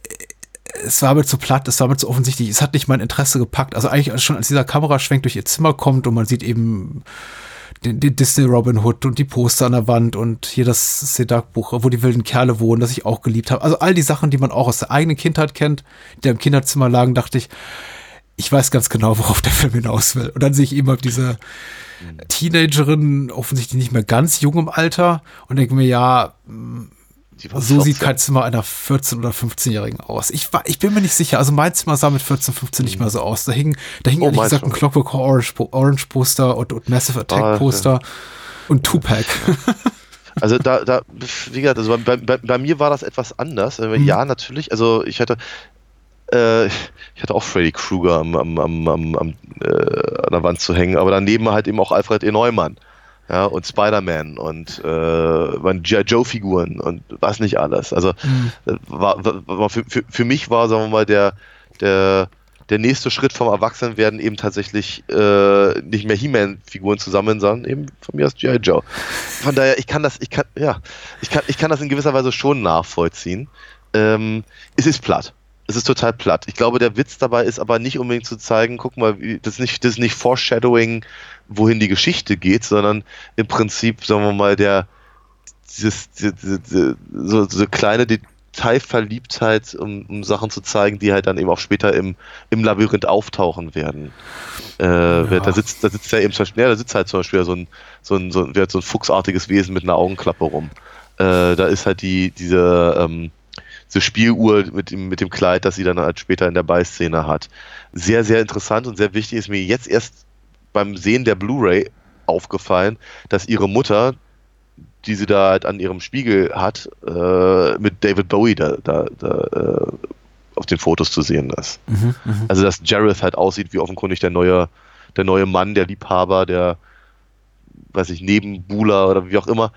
es war mir zu platt, es war mir zu offensichtlich, es hat nicht mein Interesse gepackt. Also eigentlich schon als dieser Kameraschwenk durch ihr Zimmer kommt und man sieht eben den, den Disney Robin Hood und die Poster an der Wand und hier das Sedak-Buch, wo die wilden Kerle wohnen, das ich auch geliebt habe. Also all die Sachen, die man auch aus der eigenen Kindheit kennt, die im Kinderzimmer lagen, dachte ich, ich weiß ganz genau, worauf der Film hinaus will. Und dann sehe ich eben halt diese Teenagerin, offensichtlich nicht mehr ganz jung im Alter, und denke mir, ja, Die war so sieht 14. kein Zimmer einer 14- oder 15-Jährigen aus. Ich, war, ich bin mir nicht sicher. Also mein Zimmer sah mit 14, 15 nicht mehr so aus. Da hing, da hing Oh, ehrlich gesagt ein schon. Clockwork Orange, Orange Poster und, und Massive Attack Ah, Poster und Tupac. Also da, da, wie gesagt, also bei, bei, bei mir war das etwas anders. Äh, Mhm. Ja, natürlich. Also ich hatte, äh, ich hatte auch Freddy Krueger am, am, am, am, am, äh, an der Wand zu hängen, aber daneben halt eben auch Alfred E. Neumann. Ja, und Spider-Man und äh, waren G.I. Joe-Figuren und was nicht alles. Also äh, war, war, war für, für, für mich war, sagen wir mal, der, der, der nächste Schritt vom Erwachsenenwerden eben tatsächlich äh, nicht mehr He-Man-Figuren zu sammeln, sondern eben von mir aus G.I. Joe. Von daher, ich kann das, ich kann, ja, ich kann, ich kann das in gewisser Weise schon nachvollziehen. Ähm, es ist platt. Es ist total platt. Ich glaube, der Witz dabei ist aber nicht unbedingt zu zeigen, guck mal, wie, das ist nicht, das ist nicht Foreshadowing, wohin die Geschichte geht, sondern im Prinzip, sagen wir mal, der, dieses, diese, diese, so, so kleine Detailverliebtheit, um, um Sachen zu zeigen, die halt dann eben auch später im, im Labyrinth auftauchen werden. Äh, Da sitzt, da sitzt ja eben zum Beispiel, ja, da sitzt halt zum Beispiel so ein, so ein, so ein, hat so ein fuchsartiges Wesen mit einer Augenklappe rum. Äh, da ist halt die, diese, ähm, diese Spieluhr mit dem, mit dem Kleid, das sie dann halt später in der Beiszene hat. Sehr, sehr interessant und sehr wichtig ist mir jetzt erst beim Sehen der Blu-ray aufgefallen, dass ihre Mutter, die sie da halt an ihrem Spiegel hat, äh, mit David Bowie da, da, da äh, auf den Fotos zu sehen ist. Also dass Jareth halt aussieht wie offenkundig der neue, der neue Mann, der Liebhaber, der weiß ich, Nebenbuhler oder wie auch immer,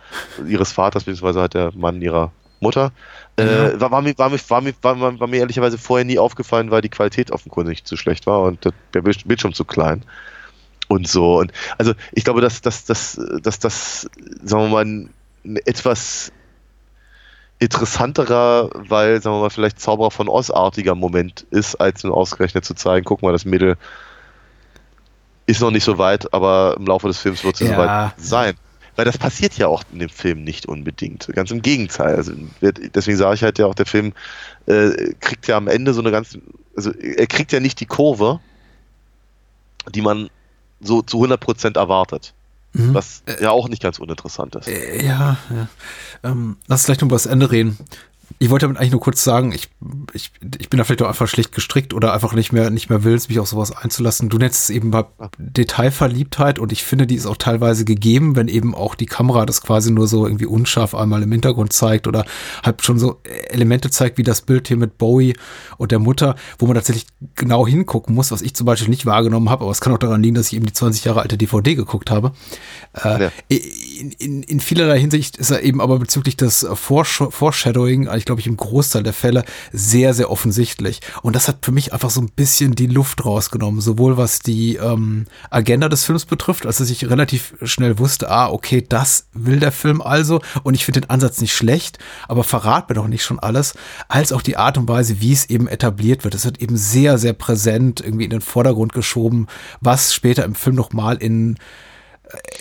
ihres Vaters, beziehungsweise halt der Mann ihrer Mutter. Äh, war, war, mir, war, mir, war, mir, war, mir, war mir ehrlicherweise vorher nie aufgefallen, weil die Qualität offenkundig zu schlecht war und der, der Bild- Bildschirm zu klein. Und so. Und also ich glaube, dass das, dass, dass das, sagen wir mal, ein, ein etwas interessanterer, weil, sagen wir mal, vielleicht Zauberer von Oz-artiger Moment ist, als nun ausgerechnet zu zeigen, guck mal, das Mädel ist noch nicht so weit, aber im Laufe des Films wird sie Ja. so weit sein. Weil das passiert ja auch in dem Film nicht unbedingt. Ganz im Gegenteil. Also deswegen sage ich halt ja auch, der Film äh, kriegt ja am Ende so eine ganz, also er kriegt ja nicht die Kurve, die man so zu 100% erwartet. Was ja auch nicht ganz uninteressant ist. Äh, Ja, ja. Ähm, lass uns gleich noch über das Ende reden. Ich wollte damit eigentlich nur kurz sagen, ich, ich, ich bin da vielleicht auch einfach schlecht gestrickt oder einfach nicht mehr, nicht mehr willens, mich auf sowas einzulassen. Du nennst es eben mal Detailverliebtheit und ich finde, die ist auch teilweise gegeben, wenn eben auch die Kamera das quasi nur so irgendwie unscharf einmal im Hintergrund zeigt oder halt schon so Elemente zeigt, wie das Bild hier mit Bowie und der Mutter, wo man tatsächlich genau hingucken muss, was ich zum Beispiel nicht wahrgenommen habe, aber es kann auch daran liegen, dass ich eben die 20 Jahre alte DVD geguckt habe. Äh, Ja. in, in, in vielerlei Hinsicht ist er eben aber bezüglich des Foresh Foreshadowing, eigentlich glaube ich im Großteil der Fälle, sehr, sehr offensichtlich. Und das hat für mich einfach so ein bisschen die Luft rausgenommen, sowohl was die ähm, Agenda des Films betrifft, als dass ich relativ schnell wusste, ah, okay, das will der Film also. Und ich finde den Ansatz nicht schlecht, aber verrat mir doch nicht schon alles, als auch die Art und Weise, wie es eben etabliert wird. Es wird eben sehr, sehr präsent irgendwie in den Vordergrund geschoben, was später im Film nochmal in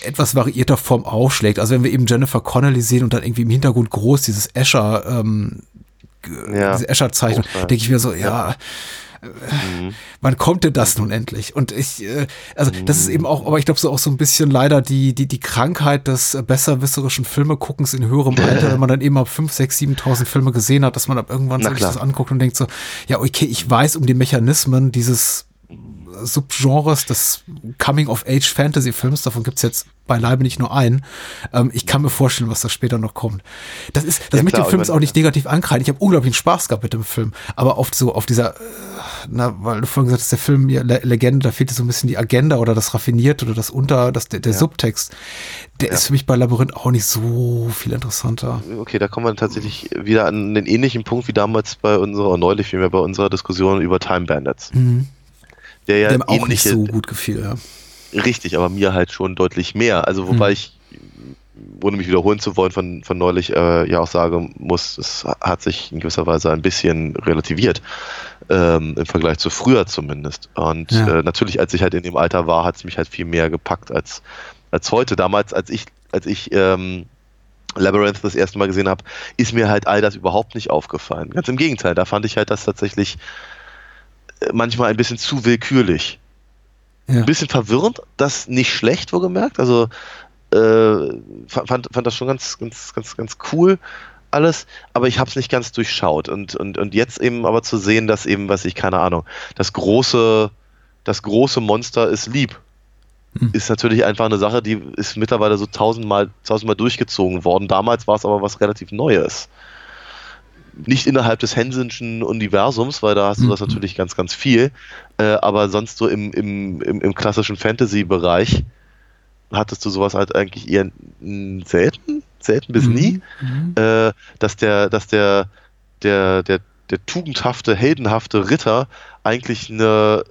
etwas variierter Form aufschlägt. Also wenn wir eben Jennifer Connelly sehen und dann irgendwie im Hintergrund groß dieses Escher, ähm, Ja. diese Escher-Zeichnung, denke ich mir so, ja, Mhm. wann kommt denn das nun endlich? Und ich, äh, also das Mhm. ist eben auch, aber ich glaube so auch so ein bisschen leider die, die, die Krankheit des besserwisserischen Filmeguckens in höherem Alter, [laughs] wenn man dann eben ab 5, 6, 7.000 Filme gesehen hat, dass man ab irgendwann Na sich klar. das anguckt und denkt so, ja okay, ich weiß um die Mechanismen dieses Subgenres des Coming-of-Age-Fantasy-Films, davon gibt's jetzt beileibe nicht nur einen. Ähm, ich kann mir vorstellen, was da später noch kommt. Das ist, das Ja, mit klar, dem Film ist auch nicht negativ ankreiden. Ich habe unglaublichen Spaß gehabt mit dem Film. Aber auf so, auf dieser, äh, na, weil du vorhin gesagt hast, der Film, ja, Le Legende, da fehlt so ein bisschen die Agenda oder das Raffiniert oder das Unter, das, der, der Subtext. Der ist für mich bei Labyrinth auch nicht so viel interessanter. Okay, da kommen wir tatsächlich wieder an den ähnlichen Punkt wie damals bei unserer, neulich vielmehr bei unserer Diskussion über Time Bandits. Der ja der mir auch nicht so gut gefiel, ja. Richtig, aber mir halt schon deutlich mehr. Also wobei Mhm. ich, ohne mich wiederholen zu wollen, von, von neulich äh, ja auch sagen muss, es hat sich in gewisser Weise ein bisschen relativiert. Ähm, Im Vergleich zu früher zumindest. Und Ja. äh, natürlich, als ich halt in dem Alter war, hat es mich halt viel mehr gepackt als, als heute. Damals, als ich, als ich ähm, Labyrinth das erste Mal gesehen habe, ist mir halt all das überhaupt nicht aufgefallen. Ganz im Gegenteil, da fand ich halt das tatsächlich manchmal ein bisschen zu willkürlich Ja. ein bisschen verwirrend, das nicht schlecht, wohlgemerkt. Also äh, fand, fand das schon ganz, ganz, ganz, ganz cool alles, aber ich habe es nicht ganz durchschaut und, und, und jetzt eben aber zu sehen, dass eben, was ich, keine Ahnung, das große, das große Monster ist lieb. Hm. Ist natürlich einfach eine Sache, die ist mittlerweile so tausendmal, tausendmal durchgezogen worden. Damals war es aber was relativ Neues. Nicht innerhalb des Hensenschen Universums, weil da hast du das Mhm. natürlich ganz, ganz viel. Äh, aber sonst so im, im, im, im klassischen Fantasy-Bereich hattest du sowas halt eigentlich eher selten, selten bis nie, Mhm. äh, dass der, dass der, der, der, der tugendhafte, heldenhafte Ritter eigentlich eine,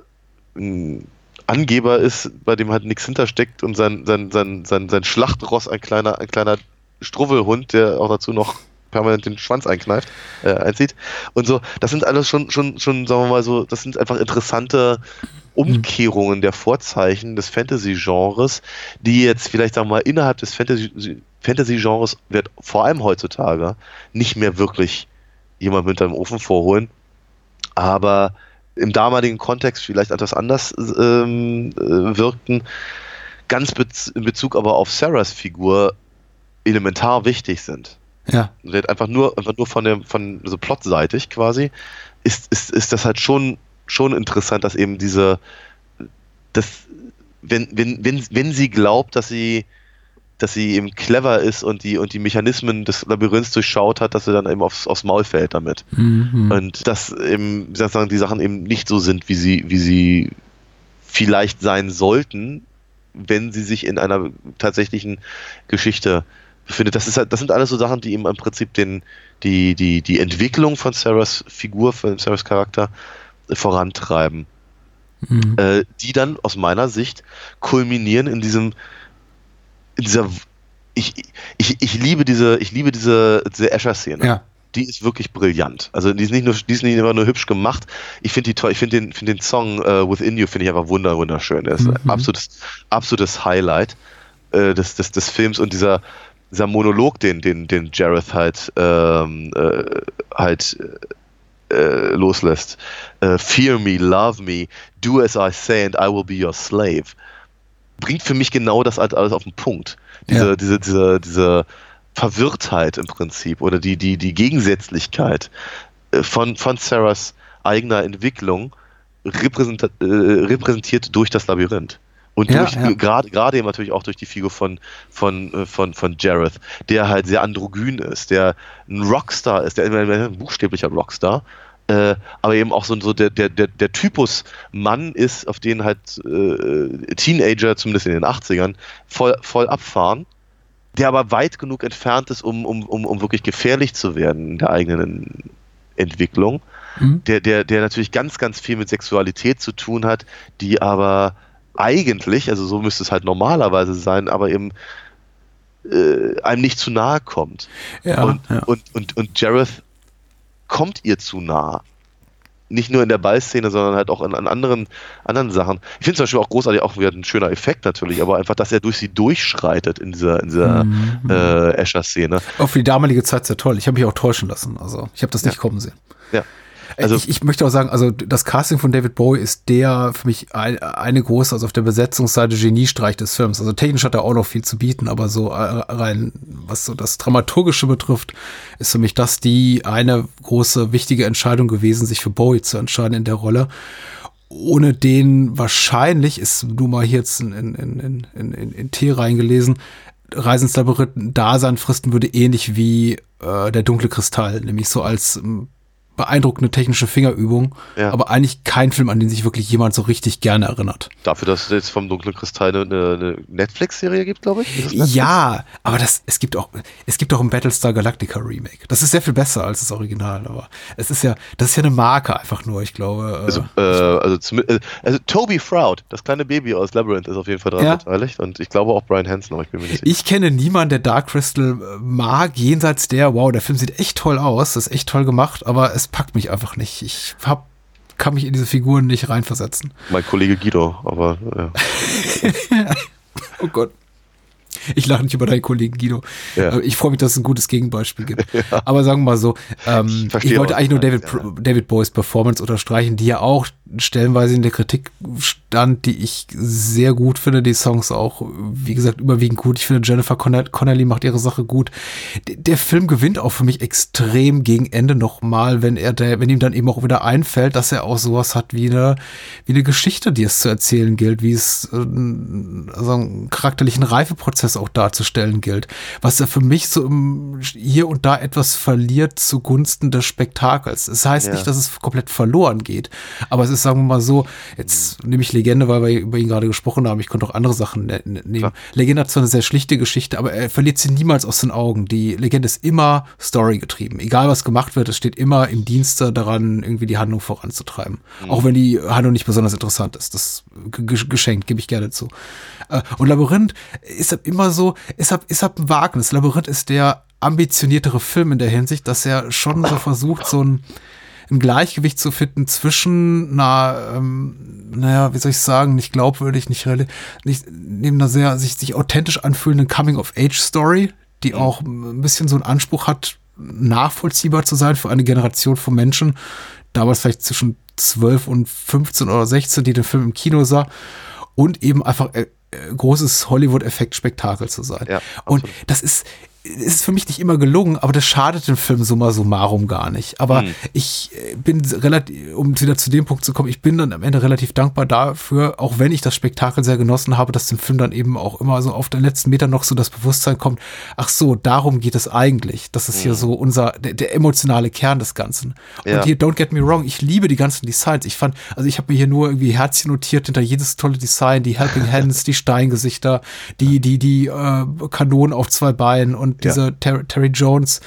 ein Angeber ist, bei dem halt nichts hintersteckt und sein, sein, sein, sein, sein Schlachtross ein kleiner, ein kleiner Struwwelhund, der auch dazu noch permanent den Schwanz einkneift, äh, einzieht. Und so, das sind alles schon, schon, schon, sagen wir mal so, das sind einfach interessante Umkehrungen der Vorzeichen des Fantasy-Genres, die jetzt vielleicht, sagen wir mal, innerhalb des Fantasy- Fantasy-Genres wird vor allem heutzutage nicht mehr wirklich jemand mit einem Ofen vorholen, aber im damaligen Kontext vielleicht etwas anders ähm, äh, wirkten, ganz bez in Bezug aber auf Sarahs Figur elementar wichtig sind. Ja. Wird einfach nur, einfach nur von der, von so plotseitig quasi, ist, ist, ist das halt schon, schon interessant, dass eben diese, das, wenn, wenn, wenn, wenn sie glaubt, dass sie, dass sie eben clever ist und die, und die Mechanismen des Labyrinths durchschaut hat, dass sie dann eben aufs, aufs Maul fällt damit. Mhm. Und dass eben, wie soll ich sagen, die Sachen eben nicht so sind, wie sie, wie sie vielleicht sein sollten, wenn sie sich in einer tatsächlichen Geschichte befindet. Das, ist halt, das sind alles so Sachen, die eben im Prinzip den, die, die, die Entwicklung von Sarahs Figur, von Sarahs Charakter vorantreiben. Mhm. Äh, die dann aus meiner Sicht kulminieren in diesem, in dieser, ich, ich, ich liebe diese, ich liebe diese, diese Escher-Szene Ja. die ist wirklich brillant. Also die ist nicht nur, die ist nicht immer nur hübsch gemacht. Ich finde die toll. Ich finde den, finde den Song äh, Within You finde ich einfach wunder, wunderschön. Der ist ein Mhm. absolutes, absolutes Highlight äh, des, des, des Films und dieser, dieser Monolog, den, den, den Jareth halt, ähm, äh, halt äh, loslässt. Äh, Fear me, love me, do as I say and I will be your slave. Bringt für mich genau das halt alles auf den Punkt. Diese, Ja. diese, diese, diese Verwirrtheit im Prinzip oder die, die, die Gegensätzlichkeit äh, von, von Sarahs eigener Entwicklung äh, repräsentiert durch das Labyrinth. Und Ja, ja. gerade gerade eben natürlich auch durch die Figur von, von, äh, von, von Jareth, der halt sehr androgyn ist, der ein Rockstar ist, der ein buchstäblicher Rockstar, äh, aber eben auch so, so der, der, der, der Typus Mann ist, auf den halt äh, Teenager, zumindest in den 80ern, voll, voll abfahren, der aber weit genug entfernt ist, um, um, um, um wirklich gefährlich zu werden in der eigenen Entwicklung. Mhm. Der, der, der natürlich ganz, ganz viel mit Sexualität zu tun hat, die aber eigentlich, also so müsste es halt normalerweise sein, aber eben äh, einem nicht zu nahe kommt. Ja. und, ja. und, und, und Jareth kommt ihr zu nah. nicht nur in der Ballszene, sondern halt auch in, an anderen, anderen Sachen. Ich finde zum Beispiel auch großartig, auch wieder ein schöner Effekt natürlich, aber einfach, dass er durch sie durchschreitet in dieser, in dieser Mhm. äh, Escher-Szene. Auch für die damalige Zeit sehr toll. Ich habe mich auch täuschen lassen. Also ich habe das nicht kommen sehen. Ja. Also Also- ich, ich möchte auch sagen, also das Casting von David Bowie ist der für mich ein, eine große, also auf der Besetzungsseite Geniestreich des Films. Also technisch hat er auch noch viel zu bieten, aber so äh, rein, was so das Dramaturgische betrifft, ist für mich das die eine große wichtige Entscheidung gewesen, sich für Bowie zu entscheiden in der Rolle. Ohne den wahrscheinlich, ist du mal hier jetzt in, in, in, in, in, in Tee reingelesen, Reisen ins Labyrinth ein Dasein fristen würde, ähnlich wie äh, der dunkle Kristall, nämlich so als ähm, beeindruckende technische Fingerübung, Ja. aber eigentlich kein Film, an den sich wirklich jemand so richtig gerne erinnert. Dafür, dass es jetzt vom Dunklen Kristall eine, eine Netflix-Serie gibt, glaube ich. Ja, aber das, es gibt auch, es gibt auch ein Battlestar Galactica Remake. Das ist sehr viel besser als das Original, aber es ist ja, das ist ja eine Marke einfach nur, ich glaube. Äh, Also, äh, also, zum, äh, also Toby Froud, das kleine Baby aus Labyrinth, ist auf jeden Fall daran Ja. beteiligt und ich glaube auch Brian Hansen, aber ich bin mir nicht sicher. Ich kenne niemanden, der Dark Crystal äh, mag, jenseits der, wow, der Film sieht echt toll aus, das ist echt toll gemacht, aber es packt mich einfach nicht. Ich hab, kann mich in diese Figuren nicht reinversetzen. Mein Kollege Guido, aber ja. [laughs] Oh Gott. Ich lache nicht über deinen Kollegen Guido. Ja. Ich freue mich, dass es ein gutes Gegenbeispiel gibt. [laughs] Aber sagen wir mal so, ähm, Ich ich, wollte eigentlich nur David, Pro- David Bowies Performance unterstreichen, die ja auch stellenweise in der Kritik stand, die ich sehr gut finde. Die Songs auch, wie gesagt, überwiegend gut. Ich finde, Jennifer Conner Connelly macht ihre Sache gut. D der Film gewinnt auch für mich extrem gegen Ende nochmal, wenn er der, wenn ihm dann eben auch wieder einfällt, dass er auch sowas hat wie eine, wie eine Geschichte, die es zu erzählen gilt, wie es äh, also einen charakterlichen Reifeprozess auch darzustellen gilt. Was er für mich so im, hier und da etwas verliert zugunsten des Spektakels. Es heißt Ja. nicht, dass es komplett verloren geht, aber es ist, sagen wir mal so, jetzt nehme ich Legende, weil wir über ihn gerade gesprochen haben, ich konnte auch andere Sachen ne ne- nehmen. Klar. Legende hat zwar eine sehr schlichte Geschichte, aber er verliert sie niemals aus den Augen. Die Legende ist immer Story getrieben. Egal was gemacht wird, es steht immer im Dienste daran, irgendwie die Handlung voranzutreiben. Auch wenn die Handlung nicht besonders interessant ist. Das geschenkt, gebe ich gerne zu. Äh, Und Labyrinth ist halt immer so, ist halt, ist halt ein Wagnis. Labyrinth ist der ambitioniertere Film in der Hinsicht, dass er schon so versucht, so ein, ein Gleichgewicht zu finden zwischen einer, ähm, naja, wie soll ich sagen, nicht glaubwürdig, nicht, nicht neben einer sehr sich, sich authentisch anfühlenden Coming-of-Age-Story, die auch ein bisschen so einen Anspruch hat, nachvollziehbar zu sein für eine Generation von Menschen, damals vielleicht zwischen 12 und 15 oder 16, die den Film im Kino sah, und eben einfach äh, großes Hollywood-Effekt-Spektakel zu sein. Ja, und das ist, ist für mich nicht immer gelungen, aber das schadet dem Film summa summarum gar nicht. Aber Hm. ich äh, bin relativ, um wieder zu dem Punkt zu kommen, ich bin dann am Ende relativ dankbar dafür, auch wenn ich das Spektakel sehr genossen habe, dass dem Film dann eben auch immer so auf den letzten Meter noch so das Bewusstsein kommt, ach so, darum geht es eigentlich. Das ist hier so unser, der, der emotionale Kern des Ganzen. Und Ja. hier, don't get me wrong, ich liebe die ganzen Designs. Ich fand, also ich habe mir hier nur irgendwie Herzchen notiert hinter jedes tolle Design, die Helping [laughs] Hands, die Steingesichter, die, die, die äh, Kanonen auf zwei Beinen und Ja. diese Ter Terry Jones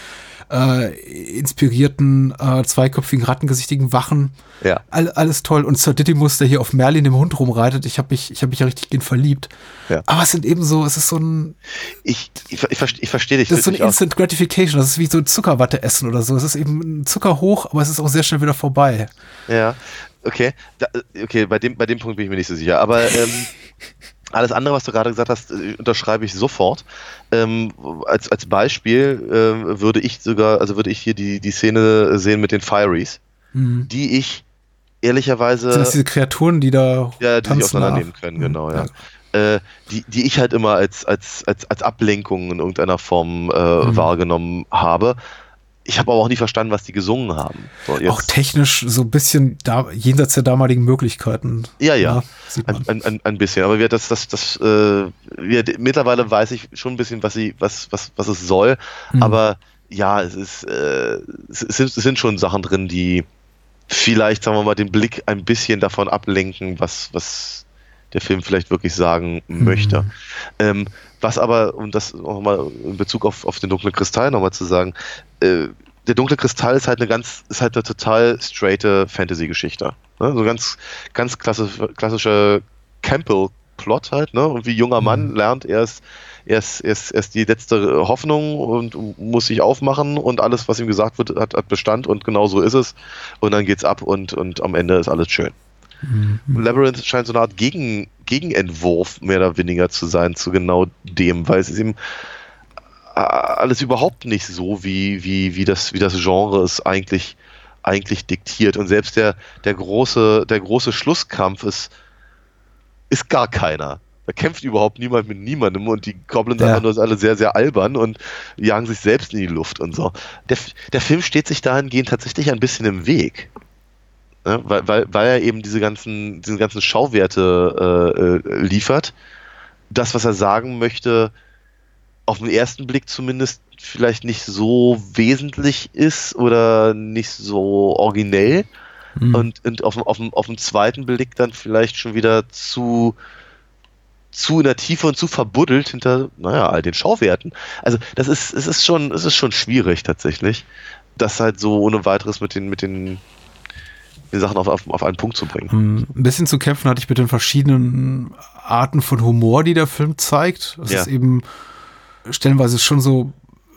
äh, inspirierten äh, zweiköpfigen rattengesichtigen Wachen. Ja. All, alles toll. Und Sir Didymus, der hier auf Merlin dem Hund rumreitet, ich habe mich, ich habe mich ja richtig in verliebt. Ja. Aber es sind eben so, es ist so ein, Ich, ich, ich, verste- ich verstehe dich. das ist so ein wirklich auch. Instant Gratification. Das ist wie so Zuckerwatte essen oder so. Es ist eben ein Zucker hoch, aber es ist auch sehr schnell wieder vorbei. Ja, okay. Da, okay, bei dem, bei dem Punkt bin ich mir nicht so sicher. Aber ähm, [laughs] alles andere, was du gerade gesagt hast, äh, unterschreibe ich sofort. Ähm, als, als Beispiel ähm, würde ich sogar, also würde ich hier die, die Szene sehen mit den Fireys, die ich ehrlicherweise. Sind das diese Kreaturen, die da Ja, die sich auseinandernehmen können, Mhm. genau, ja. Äh, die, die ich halt immer als, als, als, als Ablenkung in irgendeiner Form äh, Mhm. wahrgenommen habe. Ich habe aber auch nie verstanden, was die gesungen haben. So, Auch technisch so ein bisschen da, jenseits der damaligen Möglichkeiten. Ja, ja. ein, ein, ein, ein bisschen. Aber wir, das, das, das, äh, wir, mittlerweile weiß ich schon ein bisschen, was, sie, was, was, was es soll. Mhm. Aber ja, es ist, äh, es, sind, es sind schon Sachen drin, die vielleicht, sagen wir mal, den Blick ein bisschen davon ablenken, was, was der Film vielleicht wirklich sagen Mhm. möchte. Ähm, was aber, um das nochmal in Bezug auf, auf den dunklen Kristall nochmal zu sagen, äh, der dunkle Kristall ist halt eine ganz, ist halt eine total straighte Fantasy-Geschichte. Ne? So ganz, ganz klassisch, klassische Plot halt, ne? Und wie junger Mann lernt er ist, er ist, er ist, er ist die letzte Hoffnung und muss sich aufmachen und alles, was ihm gesagt wird, hat, hat Bestand und genau so ist es. Und dann geht's ab und, und am Ende ist alles schön. Labyrinth scheint so eine Art Gegen, Gegenentwurf mehr oder weniger zu sein zu genau dem, weil es ist eben äh, alles überhaupt nicht so, wie, wie, wie, das, wie das Genre es eigentlich, eigentlich diktiert. Und selbst der, der, große, der große Schlusskampf ist, ist gar keiner. Da kämpft überhaupt niemand mit niemandem und die Goblins Ja. einfach nur sind alle sehr, sehr albern und jagen sich selbst in die Luft und so. Der, der Film steht sich dahingehend tatsächlich ein bisschen im Weg. Ne? Weil, weil, weil er eben diese ganzen, diese ganzen Schauwerte äh, äh, liefert. Das, was er sagen möchte, auf den ersten Blick zumindest vielleicht nicht so wesentlich ist oder nicht so originell Mhm. und, und auf, dem- auf, auf dem zweiten Blick dann vielleicht schon wieder zu, zu in der Tiefe und zu verbuddelt hinter, naja, all den Schauwerten. Also das ist, es ist schon, es ist schon schwierig tatsächlich, das halt so ohne weiteres mit den, mit den, den Sachen auf, auf, auf einen Punkt zu bringen. Ähm, Ein bisschen zu kämpfen hatte ich mit den verschiedenen Arten von Humor, die der Film zeigt. Es Ja. ist eben stellenweise schon so,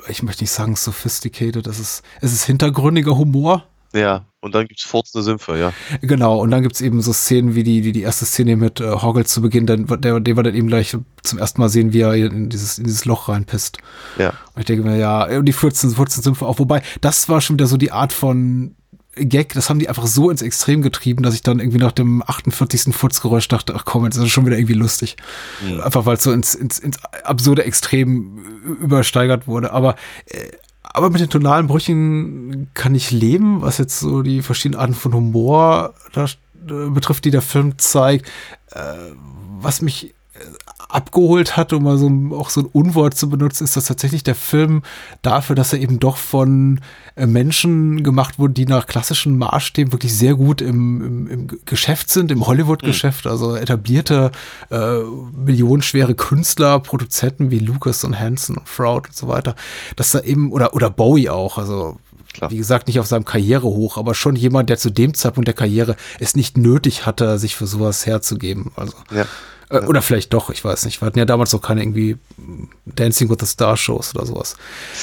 ich möchte nicht sagen sophisticated, es ist, es ist hintergründiger Humor. Ja, und dann gibt's furzende Sümpfe, ja. Genau, und dann gibt's eben so Szenen wie die, wie die erste Szene mit äh, Hoggle zu Beginn, den, der, den wir dann eben gleich zum ersten Mal sehen, wie er in dieses, in dieses Loch reinpisst. Ja. Und ich denke mir, ja, und die 14, 14 Sümpfe auch. Wobei, das war schon wieder so die Art von Gag, das haben die einfach so ins Extrem getrieben, dass ich dann irgendwie nach dem 48. Furzgeräusch dachte, ach komm, jetzt ist es schon wieder irgendwie lustig. Einfach weil es so ins, ins, ins absurde Extrem übersteigert wurde. Aber, äh, aber mit den tonalen Brüchen kann ich leben, was jetzt so die verschiedenen Arten von Humor da, äh, betrifft, die der Film zeigt. Äh, was mich abgeholt hat, um mal so ein- auch so ein Unwort zu benutzen, ist, dass tatsächlich der Film dafür, dass er eben doch von äh, Menschen gemacht wurde, die nach klassischen Maßstäben wirklich sehr gut im, im, im Geschäft sind, im Hollywood-Geschäft, also etablierte, äh, millionenschwere Künstler, Produzenten wie Lucas und Hanson und Froud und so weiter, dass da eben, oder, oder Bowie auch, also Klar. wie gesagt, nicht auf seinem Karrierehoch, aber schon jemand, der zu dem Zeitpunkt der Karriere es nicht nötig hatte, sich für sowas herzugeben. Also Ja. Äh, Oder vielleicht doch, ich weiß nicht. Wir hatten ja damals noch keine irgendwie Dancing with the Star Shows oder sowas.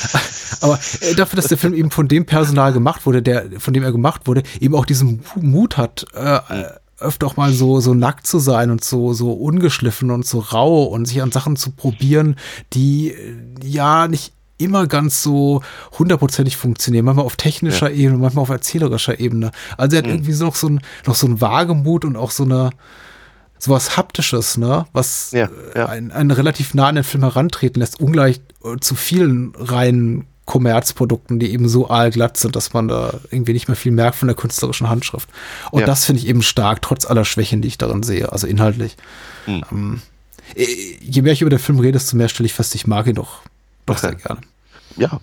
[laughs] Aber äh, dafür, dass der Film eben von dem Personal gemacht wurde, der, von dem er gemacht wurde, eben auch diesen Mut hat, äh, öfter auch mal so, so nackt zu sein und so, so ungeschliffen und so rau und sich an Sachen zu probieren, die äh, ja nicht immer ganz so hundertprozentig funktionieren, manchmal auf technischer Ebene, manchmal auf erzählerischer Ebene. Also er hat irgendwie so noch so ein, noch so ein Wagemut und auch so eine, sowas Haptisches, ne? Was Ja, ja. äh, Einen, einen relativ nah an den Film herantreten lässt, ungleich äh, zu vielen reinen Kommerzprodukten, die eben so aalglatt sind, dass man da irgendwie nicht mehr viel merkt von der künstlerischen Handschrift. Und Ja. das finde ich eben stark, trotz aller Schwächen, die ich darin sehe, also inhaltlich. Hm. Ähm, äh, je mehr ich über den Film rede, desto mehr stelle ich fest, ich mag ihn doch, doch sehr gerne. Ja.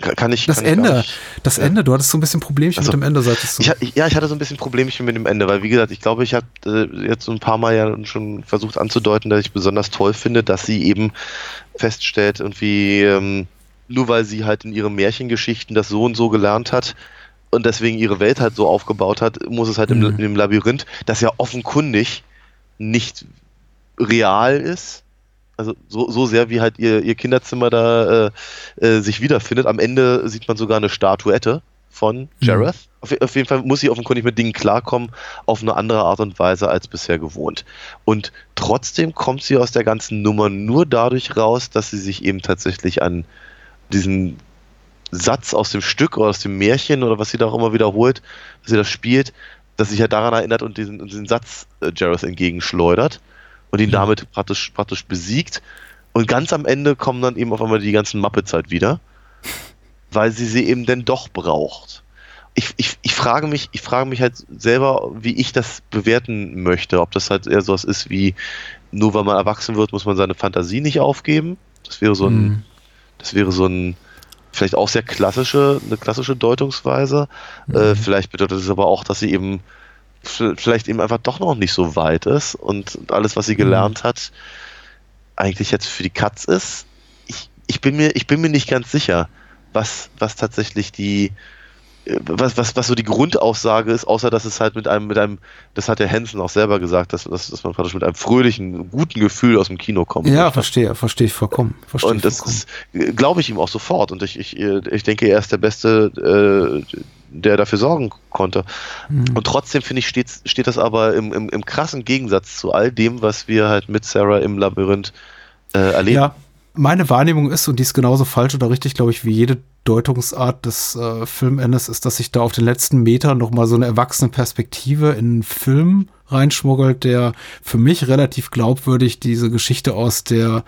Ka- Kann ich. Das kann ich Ende, nicht- das Ende, du hattest so ein bisschen Problemchen Ach so. mit dem Ende, sagtest du. Ich, ja, ich hatte so ein bisschen Problemchen mit dem Ende, weil wie gesagt, ich glaube, ich habe äh, jetzt so ein paar Mal ja schon versucht anzudeuten, dass ich besonders toll finde, dass sie eben feststellt, irgendwie, ähm, nur weil sie halt in ihren Märchengeschichten das so und so gelernt hat und deswegen ihre Welt halt so aufgebaut hat, muss es halt im, Mhm. in dem Labyrinth, das ja offenkundig nicht real ist. Also so, so sehr wie halt ihr, ihr Kinderzimmer da äh, äh, sich wiederfindet. Am Ende sieht man sogar eine Statuette von Jareth. Auf, auf jeden Fall muss sie offenkundig mit Dingen klarkommen, auf eine andere Art und Weise als bisher gewohnt. Und trotzdem kommt sie aus der ganzen Nummer nur dadurch raus, dass sie sich eben tatsächlich an diesen Satz aus dem Stück oder aus dem Märchen oder was sie da auch immer wiederholt, dass sie das spielt, dass sie sich ja daran erinnert und diesen, diesen Satz äh, Jareth entgegenschleudert und ihn damit praktisch, praktisch besiegt. Und ganz am Ende kommen dann eben auf einmal die ganzen Muppets halt wieder, [laughs] weil sie sie eben denn doch braucht. Ich, ich, ich frage mich, ich frage mich halt selber, wie ich das bewerten möchte, ob das halt eher sowas ist wie, nur weil man erwachsen wird, muss man seine Fantasie nicht aufgeben. Das wäre so ein, Mhm. das wäre so ein, vielleicht auch sehr klassische, eine klassische Deutungsweise. Äh, vielleicht bedeutet es aber auch, dass sie eben vielleicht eben einfach doch noch nicht so weit ist und alles, was sie gelernt hat, eigentlich jetzt für die Katz ist. Ich, ich, bin mir, ich bin mir nicht ganz sicher, was, was tatsächlich die, was, was, was so die Grundaussage ist, außer dass es halt mit einem, mit einem, das hat der Hansen auch selber gesagt, dass, dass, dass man praktisch mit einem fröhlichen, guten Gefühl aus dem Kino kommt. Ja, verstehe, verstehe ich vollkommen. Verstehe und das ist, glaube ich ihm auch sofort. Und ich, ich, ich denke, er ist der Beste, äh, der dafür sorgen konnte. Mhm. Und trotzdem, finde ich, steht, steht das aber im, im, im krassen Gegensatz zu all dem, was wir halt mit Sarah im Labyrinth äh, erleben. Ja, meine Wahrnehmung ist, und die ist genauso falsch oder richtig, glaube ich, wie jede Deutungsart des äh, Filmendes, ist, dass sich da auf den letzten Metern nochmal so eine erwachsene Perspektive in einen Film reinschmuggelt, der für mich relativ glaubwürdig diese Geschichte aus der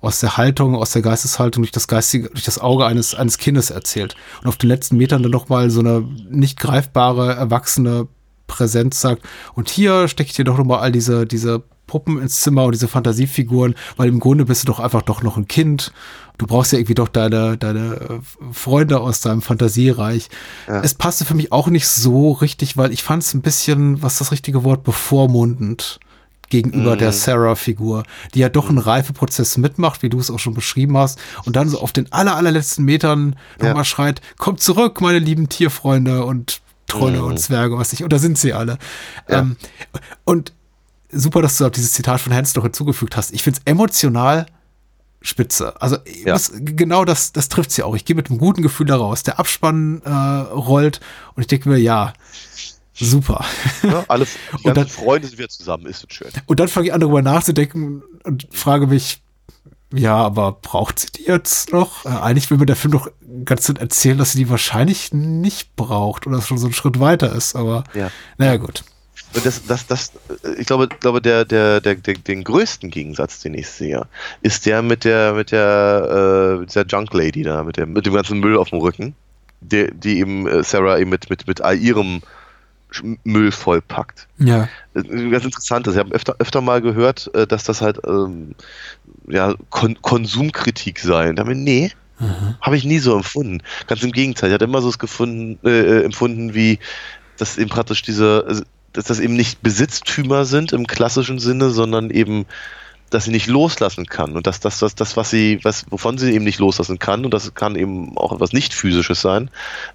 aus der Haltung, aus der Geisteshaltung durch das geistige, durch das Auge eines, eines Kindes erzählt. Und auf den letzten Metern dann nochmal so eine nicht greifbare, erwachsene Präsenz sagt, und hier stecke ich dir doch nochmal all diese, diese Puppen ins Zimmer und diese Fantasiefiguren, weil im Grunde bist du doch einfach doch noch ein Kind. Du brauchst ja irgendwie doch deine, deine äh, Freunde aus deinem Fantasiereich. Ja. Es passte für mich auch nicht so richtig, weil ich fand es ein bisschen, was das richtige Wort, bevormundend gegenüber mm. der mhm. Sarah-Figur, die ja doch einen Reifeprozess mitmacht, wie du es auch schon beschrieben hast, und dann so auf den aller, allerletzten Metern ja. nochmal schreit, kommt zurück, meine lieben Tierfreunde und Trolle mm. und Zwerge, was ich, und da sind sie alle. Ja. Ähm, und super, dass du dieses Zitat von Hans noch hinzugefügt hast. Ich finde es emotional spitze. Also ja. das, genau das, das trifft sie auch. Ich gehe mit einem guten Gefühl daraus. Der Abspann äh, rollt und ich denke mir, ja, super. Ja, alle [laughs] und dann, Freunde sind wir zusammen, ist es schön. Und dann fange ich an, darüber nachzudenken und frage mich, ja, aber braucht sie die jetzt noch? Äh, eigentlich will mir der Film doch ganz gut erzählen, dass sie die wahrscheinlich nicht braucht oder schon so ein Schritt weiter ist, aber ja. naja, gut. Und das, das, das, ich glaube, glaube der, der, der, der, den größten Gegensatz, den ich sehe, ist der mit der, mit der, äh, dieser Junk Lady da, mit, der, mit dem ganzen Müll auf dem Rücken, die, die eben äh, Sarah eben mit, mit, mit all ihrem Müll vollpackt. Ja. Äh, ganz interessant ist. Ich habe öfter, öfter mal gehört, äh, dass das halt ähm, ja, Kon Konsumkritik sei. Und damit, nee, mhm. habe ich nie so empfunden. Ganz im Gegenteil. Ich hatte immer so es gefunden, äh, empfunden, wie dass eben praktisch diese, also, dass das eben nicht Besitztümer sind im klassischen Sinne, sondern eben, dass sie nicht loslassen kann und dass das, das, das, was sie, was, wovon sie eben nicht loslassen kann, und das kann eben auch etwas nicht physisches sein,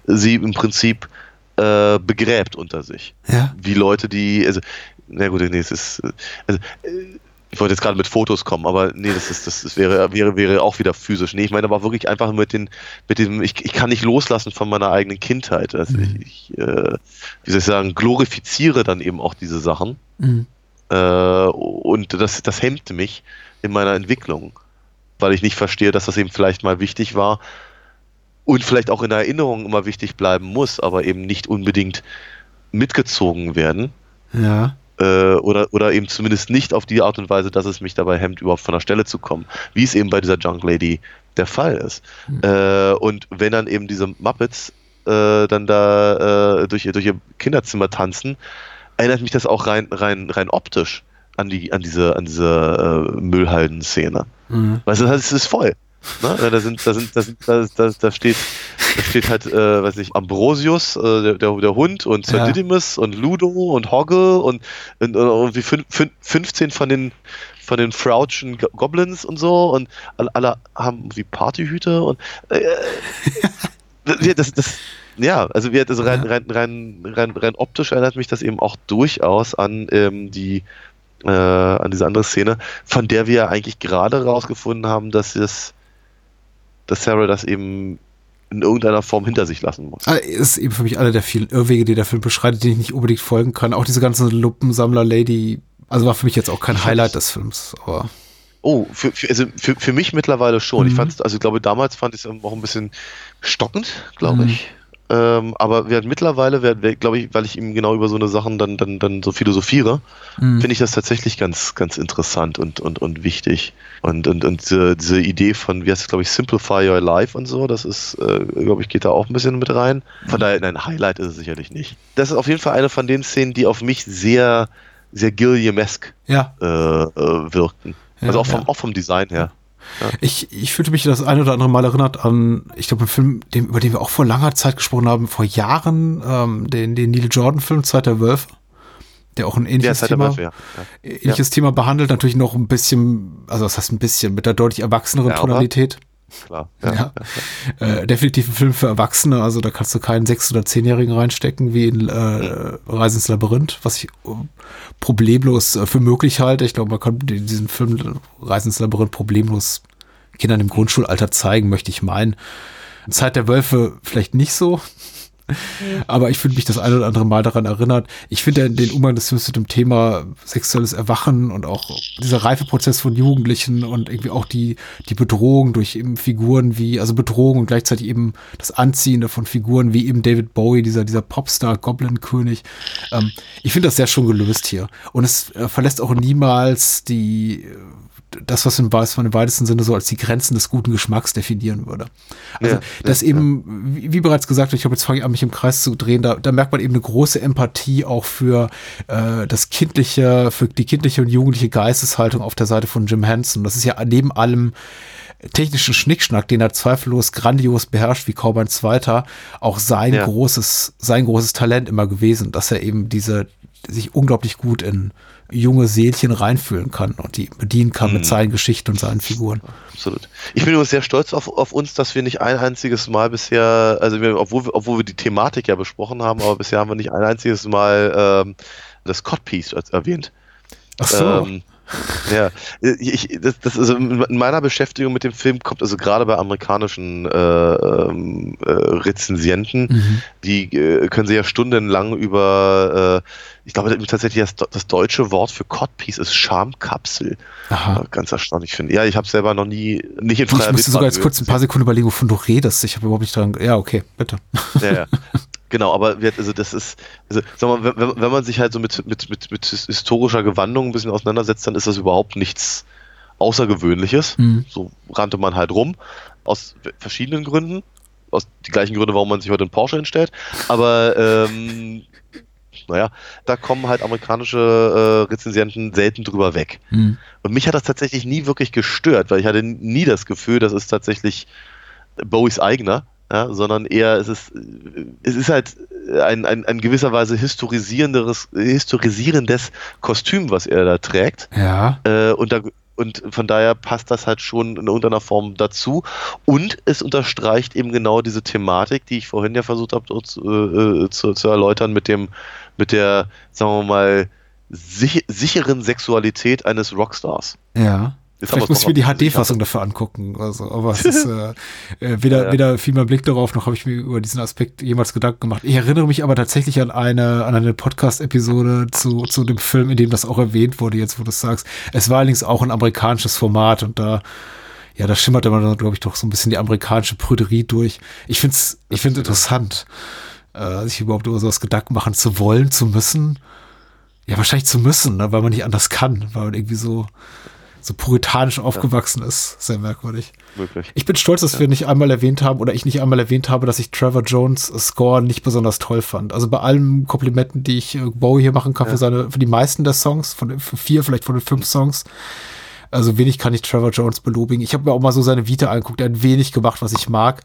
sie im Prinzip äh, begräbt unter sich. Ja. Wie Leute, die, also, na gut, nee, es ist, also, äh, ich wollte jetzt gerade mit Fotos kommen, aber nee, das ist, das, das wäre, wäre, wäre auch wieder physisch. Nee, ich meine aber wirklich einfach mit den, mit dem, ich, ich kann nicht loslassen von meiner eigenen Kindheit. Also mhm. ich, ich äh, wie soll ich sagen, glorifiziere dann eben auch diese Sachen. Mhm. Äh, und das, das hemmt mich in meiner Entwicklung, weil ich nicht verstehe, dass das eben vielleicht mal wichtig war und vielleicht auch in der Erinnerung immer wichtig bleiben muss, aber eben nicht unbedingt mitgezogen werden. Ja äh, oder, oder eben zumindest nicht auf die Art und Weise, dass es mich dabei hemmt, überhaupt von der Stelle zu kommen, wie es eben bei dieser Junk Lady der Fall ist. Mhm. Äh, und wenn dann eben diese Muppets äh, dann da äh, durch, ihr, durch ihr Kinderzimmer tanzen, erinnert mich das auch rein, rein, rein optisch an die, an diese, an diese äh, Müllhalden-Szene. Mhm. Weißt du, es ist voll. Ne? Da sind, da sind, da sind, da, da, da steht, da steht halt, äh, weiß nicht, Ambrosius, äh, der, der, der, Hund und Sir ja. Didymus und Ludo und Hoggle und, und, und wie fün, fün, 15 von den von den Frautschen Goblins und so und alle, alle haben wie Partyhüter und äh, das, das, ja, also wir also rein, rein, rein, rein, rein optisch erinnert mich das eben auch durchaus an ähm, die äh, an diese andere Szene, von der wir eigentlich gerade rausgefunden haben, dass es dass Sarah das eben in irgendeiner Form hinter sich lassen muss. Also ist eben für mich einer der vielen Irrwege, die der Film beschreitet, die ich nicht unbedingt folgen kann. Auch diese ganze Luppensammler-Lady, also war für mich jetzt auch kein Highlight des Films, aber. Oh, für, für, also für, für mich mittlerweile schon. Mhm. Ich fand also ich glaube, damals fand ich es auch ein bisschen stockend, glaube mhm. ich. Ähm, aber wir mittlerweile, glaube ich, weil ich ihm genau über so eine Sachen dann, dann, dann so philosophiere, mhm. finde ich das tatsächlich ganz, ganz interessant und, und, und wichtig. Und, und, und diese, diese Idee von, wie heißt es, glaube ich, Simplify Your Life und so, das ist, äh, glaube ich, geht da auch ein bisschen mit rein. Von daher, nein, Highlight ist es sicherlich nicht. Das ist auf jeden Fall eine von den Szenen, die auf mich sehr, sehr Gilliam-esque ja. äh, äh, wirkten. Ja, also auch vom, ja. auch vom Design her. Ich, ich fühlte mich das ein oder andere Mal erinnert an, ich glaube, einen Film, dem, über den wir auch vor langer Zeit gesprochen haben, vor Jahren, ähm, den, den Neil Jordan-Film Zeit der Wölfe, der auch ein ähnliches, ja, Thema, Wölfe, ja. ähnliches Thema behandelt, natürlich noch ein bisschen, also das heißt ein bisschen, mit der deutlich erwachseneren Tonalität. Klar. Ja. Äh, definitiv ein Film für Erwachsene, also da kannst du keinen sechs- oder zehnjährigen reinstecken wie in äh, Reise ins Labyrinth, was ich äh, problemlos äh, für möglich halte. Ich glaube, man kann diesen Film Reise ins Labyrinth problemlos Kindern im Grundschulalter zeigen, möchte ich meinen. Zeit der Wölfe vielleicht nicht so. Aber ich fühle mich das eine oder andere Mal daran erinnert. Ich finde den Umgang des Films mit dem Thema sexuelles Erwachen und auch dieser Reifeprozess von Jugendlichen und irgendwie auch die, die Bedrohung durch eben Figuren wie, also Bedrohung und gleichzeitig eben das Anziehende von Figuren wie eben David Bowie, dieser, dieser Popstar, Goblin-König. Ähm, ich finde das sehr schon gelöst hier. Und es äh, verlässt auch niemals die, das, was, im, weitesten Sinne so als die Grenzen des guten Geschmacks definieren würde. Also, Ja, das ja, eben, wie, wie bereits gesagt, ich habe jetzt fange ich an, mich im Kreis zu drehen, da, da merkt man eben eine große Empathie auch für äh, das kindliche, für die kindliche und jugendliche Geisteshaltung auf der Seite von Jim Henson. Das ist ja neben allem technischen Schnickschnack, den er zweifellos grandios beherrscht, wie kaum ein zweiter, auch sein Ja. großes, sein großes Talent immer gewesen, dass er eben diese, sich unglaublich gut in junge Seelchen reinfühlen kann und die bedienen kann Mhm. mit seinen Geschichten und seinen Figuren. Absolut. Ich bin übrigens sehr stolz auf, auf uns, dass wir nicht ein einziges Mal bisher, also wir, obwohl, wir, obwohl wir die Thematik ja besprochen haben, aber bisher haben wir nicht ein einziges Mal ähm, das Codpiece erwähnt. Ach so. Ähm, ja, ich, das, das also in meiner Beschäftigung mit dem Film kommt also gerade bei amerikanischen äh, ähm, äh, Rezensienten, Mhm. die äh, können sie ja stundenlang über, äh, ich glaube tatsächlich das, das deutsche Wort für Codpiece ist Schamkapsel. Aha. Äh, Ganz erstaunlich finde ich. Ja, ich habe selber noch nie, nicht in Du, ich freier musste sogar jetzt kurz ein paar Sekunden überlegen, wovon du redest. Ich habe überhaupt nicht dran. Ja, okay, bitte. Ja, ja. [laughs] Genau, aber wir, also das ist, also sag mal, wenn, wenn man sich halt so mit, mit, mit, mit historischer Gewandung ein bisschen auseinandersetzt, dann ist das überhaupt nichts Außergewöhnliches. Mhm. So rannte man halt rum, aus verschiedenen Gründen. Aus die gleichen Gründe, warum man sich heute einen Porsche hinstellt. Aber ähm, naja, da kommen halt amerikanische äh, Rezensienten selten drüber weg. Mhm. Und mich hat das tatsächlich nie wirklich gestört, weil ich hatte nie das Gefühl, das ist tatsächlich Bowies eigener, ja, sondern eher es ist, es ist halt ein, ein, ein gewisser Weise historisierenderes, historisierendes Kostüm, was er da trägt. Ja. Äh, und, da, und von daher passt das halt schon in irgendeiner Form dazu. Und es unterstreicht eben genau diese Thematik, die ich vorhin ja versucht habe zu, äh, zu, zu erläutern, mit dem, mit der, sagen wir mal, sich, sicheren Sexualität eines Rockstars. Ja. Jetzt Vielleicht muss ich mir die HD-Fassung dafür angucken. Also, aber es ist äh, [laughs] äh, weder, Ja. weder fiel mein Blick darauf, noch habe ich mir über diesen Aspekt jemals Gedanken gemacht. Ich erinnere mich aber tatsächlich an eine, an eine Podcast-Episode zu, zu dem Film, in dem das auch erwähnt wurde, jetzt wo du es sagst. Es war allerdings auch ein amerikanisches Format und da, ja, da schimmerte man dann, glaube ich, doch so ein bisschen die amerikanische Prüderie durch. Ich finde es ich find's interessant, äh, sich überhaupt über sowas Gedanken machen zu wollen, zu müssen. Ja, wahrscheinlich zu müssen, ne, weil man nicht anders kann, weil man irgendwie so, so puritanisch aufgewachsen ist. Sehr merkwürdig. Wirklich. Ich bin stolz, dass wir nicht einmal erwähnt haben oder ich nicht einmal erwähnt habe, dass ich Trevor Jones Score nicht besonders toll fand. Also bei allen Komplimenten, die ich äh, Bowie hier machen kann für seine, für die meisten der Songs, von für vier, vielleicht von den fünf Songs. Also wenig kann ich Trevor Jones belobigen. Ich habe mir auch mal so seine Vita angeguckt. Er hat wenig gemacht, was ich mag.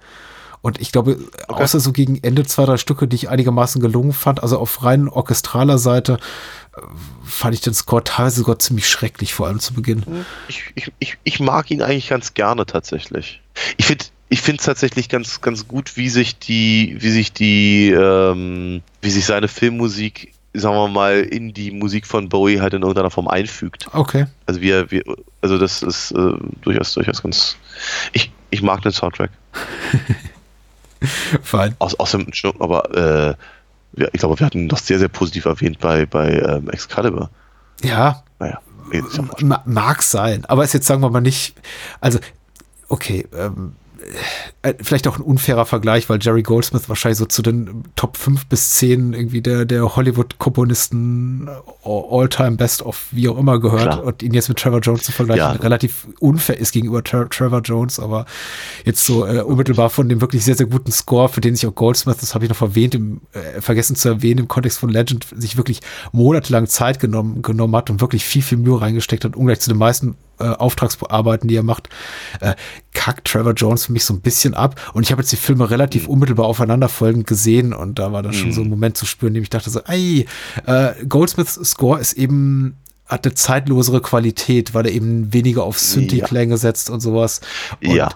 Und ich glaube, außer so gegen Ende zwei, drei Stücke, die ich einigermaßen gelungen fand, also auf rein orchestraler Seite, fand ich den Score teilweise sogar ziemlich schrecklich, vor allem zu Beginn. Ich, ich, ich, ich mag ihn eigentlich ganz gerne tatsächlich. Ich finde ich finde es tatsächlich ganz, ganz gut, wie sich die, wie sich die, ähm, wie sich seine Filmmusik, sagen wir mal, in die Musik von Bowie halt in irgendeiner Form einfügt. Okay. Also wie er, wie, also das ist äh, durchaus, durchaus ganz. Ich, ich mag den Soundtrack. [laughs] Fein. Aus, aus dem, aber äh, ja, ich glaube, wir hatten doch sehr, sehr positiv erwähnt bei, bei ähm, Excalibur. Ja, Naja, mag sein, aber ist jetzt sagen wir mal nicht, also okay, ähm, äh, vielleicht auch ein unfairer Vergleich, weil Jerry Goldsmith wahrscheinlich so zu den Top 5 bis 10 irgendwie der, der Hollywood-Komponisten äh, All-Time Best of wie auch immer gehört Klar. und ihn jetzt mit Trevor Jones zu vergleichen, Ja. relativ unfair ist gegenüber Tra Trevor Jones, aber jetzt so äh, unmittelbar von dem wirklich sehr, sehr guten Score, für den sich auch Goldsmith, das habe ich noch erwähnt, im, äh, vergessen zu erwähnen, im Kontext von Legend, sich wirklich monatelang Zeit genommen, genommen hat und wirklich viel, viel Mühe reingesteckt hat, ungleich zu den meisten äh, Auftragsarbeiten, die er macht, äh, kackt Trevor Jones mich so ein bisschen ab. Und ich habe jetzt die Filme relativ unmittelbar aufeinanderfolgend gesehen und da war dann schon so ein Moment zu spüren, in dem ich dachte so, ey, äh, Goldsmiths Score ist eben hat eine zeitlosere Qualität, weil er eben weniger auf Synthi-Klänge setzt und sowas. Und Ja.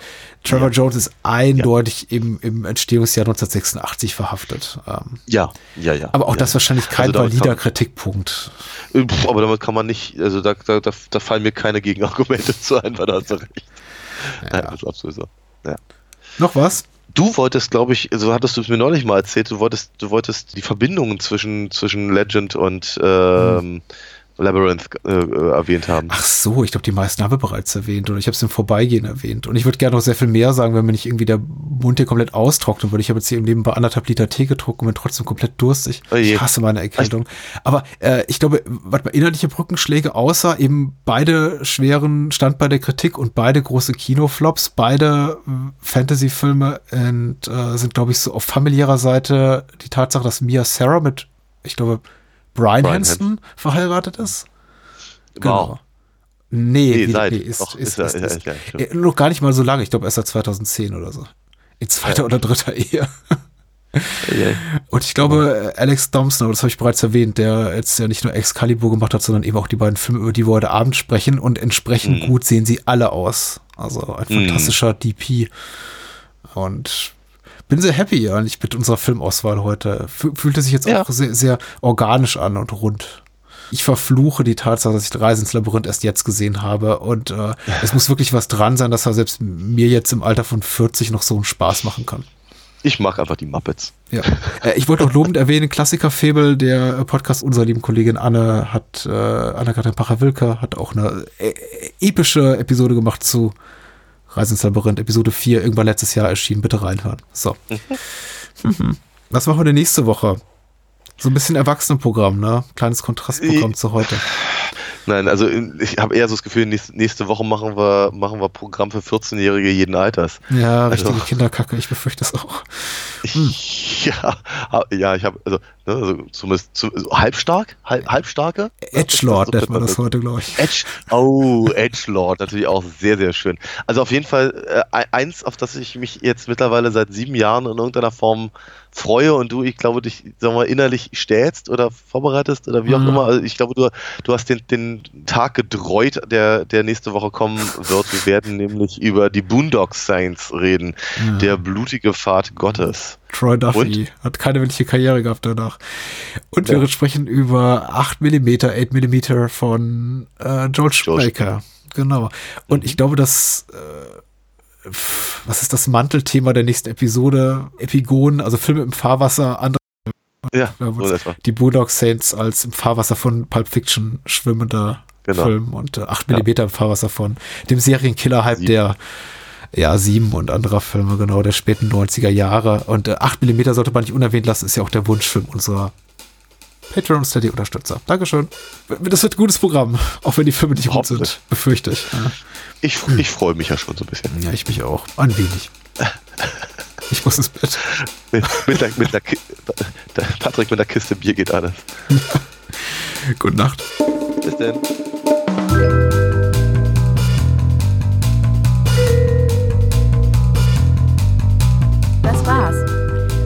Trevor Jones ist eindeutig im, im Entstehungsjahr 1986 verhaftet. Ähm, Ja, ja, ja. aber auch ja. das wahrscheinlich kein Also valider kann- Kritikpunkt. Äh, Aber damit kann man nicht, also da, da, da, da fallen mir keine Gegenargumente [laughs] zu ein, weil da hast du recht. Nein, das ist absolut so. Ja. Noch was? Du wolltest, glaube ich, so hattest du es mir neulich mal erzählt, du wolltest, du wolltest die Verbindungen zwischen, zwischen Legend und ähm, Labyrinth äh, äh, erwähnt haben. Ach so, ich glaube, die meisten haben wir bereits erwähnt oder ich habe es im Vorbeigehen erwähnt. Und ich würde gerne noch sehr viel mehr sagen, wenn mir nicht irgendwie der Mund hier komplett austrocknen würde. Ich habe jetzt hier im Leben bei anderthalb Liter Tee getrunken und bin trotzdem komplett durstig. Oh ich hasse meine Erkältung. Aber äh, ich glaube, warte mal, inhaltliche Brückenschläge, außer eben beide schweren Stand bei der Kritik und beide große Kinoflops, beide äh, Fantasy-Filme und, äh, sind, glaube ich, so auf familiärer Seite die Tatsache, dass Mia Sarah mit, ich glaube, Brian, Brian Hanson verheiratet ist. Wow. Nee, Nee, wie- seit. nee, ist, Doch, ist, ist er- ist, ist er- ist, er, äh, noch gar nicht mal so lange. Ich glaube, erst seit 2010 oder so. In zweiter oder dritter Ehe. Ja. Und ich glaube, äh, Alex Thompson, das habe ich bereits erwähnt, der jetzt ja nicht nur Excalibur gemacht hat, sondern eben auch die beiden Filme, über die wir heute Abend sprechen. Und entsprechend Mhm. gut sehen sie alle aus. Also ein Mhm. fantastischer DP. Und bin sehr happy eigentlich mit unserer Filmauswahl heute. Fü- Fühlte sich jetzt Ja. auch sehr, sehr organisch an und rund. Ich verfluche die Tatsache, dass ich Reise ins Labyrinth erst jetzt gesehen habe. Und äh, es muss wirklich was dran sein, dass er selbst mir jetzt im Alter von 40 noch so einen Spaß machen kann. Ich mag einfach die Muppets. Ja. Äh, ich wollte auch lobend erwähnen, Klassiker-Fabel, der äh, Podcast unserer lieben Kollegin Anne hat, äh, Anna-Kathrin Pacher-Wilke hat auch eine äh, epische Episode gemacht zu Reise ins Labyrinth, Episode 4, irgendwann letztes Jahr erschienen. Bitte reinhören. So. Mhm. [laughs] Was machen wir denn nächste Woche? So ein bisschen Erwachsenenprogramm, ne? Kleines Kontrastprogramm zu heute. Nein, also ich habe eher so das Gefühl, nächste, Woche machen wir, machen wir Programm für 14-Jährige jeden Alters. Ja, Also- richtige Kinderkacke, ich befürchte es auch. [laughs] Ja, ha- ja, ich habe, also, ne, also zumindest zu, so halbstark, halb, halbstarke. Edgelord nennt man das heute, glaube ich. Edge, oh, Edgelord, natürlich auch sehr, sehr schön. Also auf jeden Fall äh, eins, auf das ich mich jetzt mittlerweile seit sieben Jahren in irgendeiner Form freue und du, ich glaube, dich, sagen wir mal, innerlich stählst oder vorbereitest oder wie auch Mhm. immer. Also ich glaube, du, du hast den, den Tag gedreut, der, der nächste Woche kommen wird. Wir werden nämlich über die Boondock Saints reden, Ja. der blutige Pfad Gottes. Troy Duffy hat keine wirkliche Karriere gehabt danach. Und Ja. wir sprechen über 8 mm, 8 mm von äh, George Shoemaker. Genau. Und Mhm. ich glaube, dass äh, was ist das Mantelthema der nächsten Episode? Epigonen, also Filme im Fahrwasser, andere Ja, Ja, so die Bulldog Saints als im Fahrwasser von Pulp Fiction schwimmender Genau. Film und äh, 8 mm im Fahrwasser von dem Serienkiller-Hype der ja, sieben und anderer Filme, genau, der späten 90er Jahre. Und äh, 8 mm sollte man nicht unerwähnt lassen, ist ja auch der Wunschfilm unserer Patreon Steady Unterstützer. Dankeschön. Das wird ein gutes Programm, [laughs] auch wenn die Filme nicht gut Hoffentlich. sind, befürchte ich. Ja. Ich, ich freue mich ja schon so ein bisschen. ja, ich mich auch. Ein wenig. [laughs] Ich muss ins Bett. Mit, mit, der, mit der, Patrick mit der Kiste Bier geht alles. [laughs] Gute Nacht. Bis denn.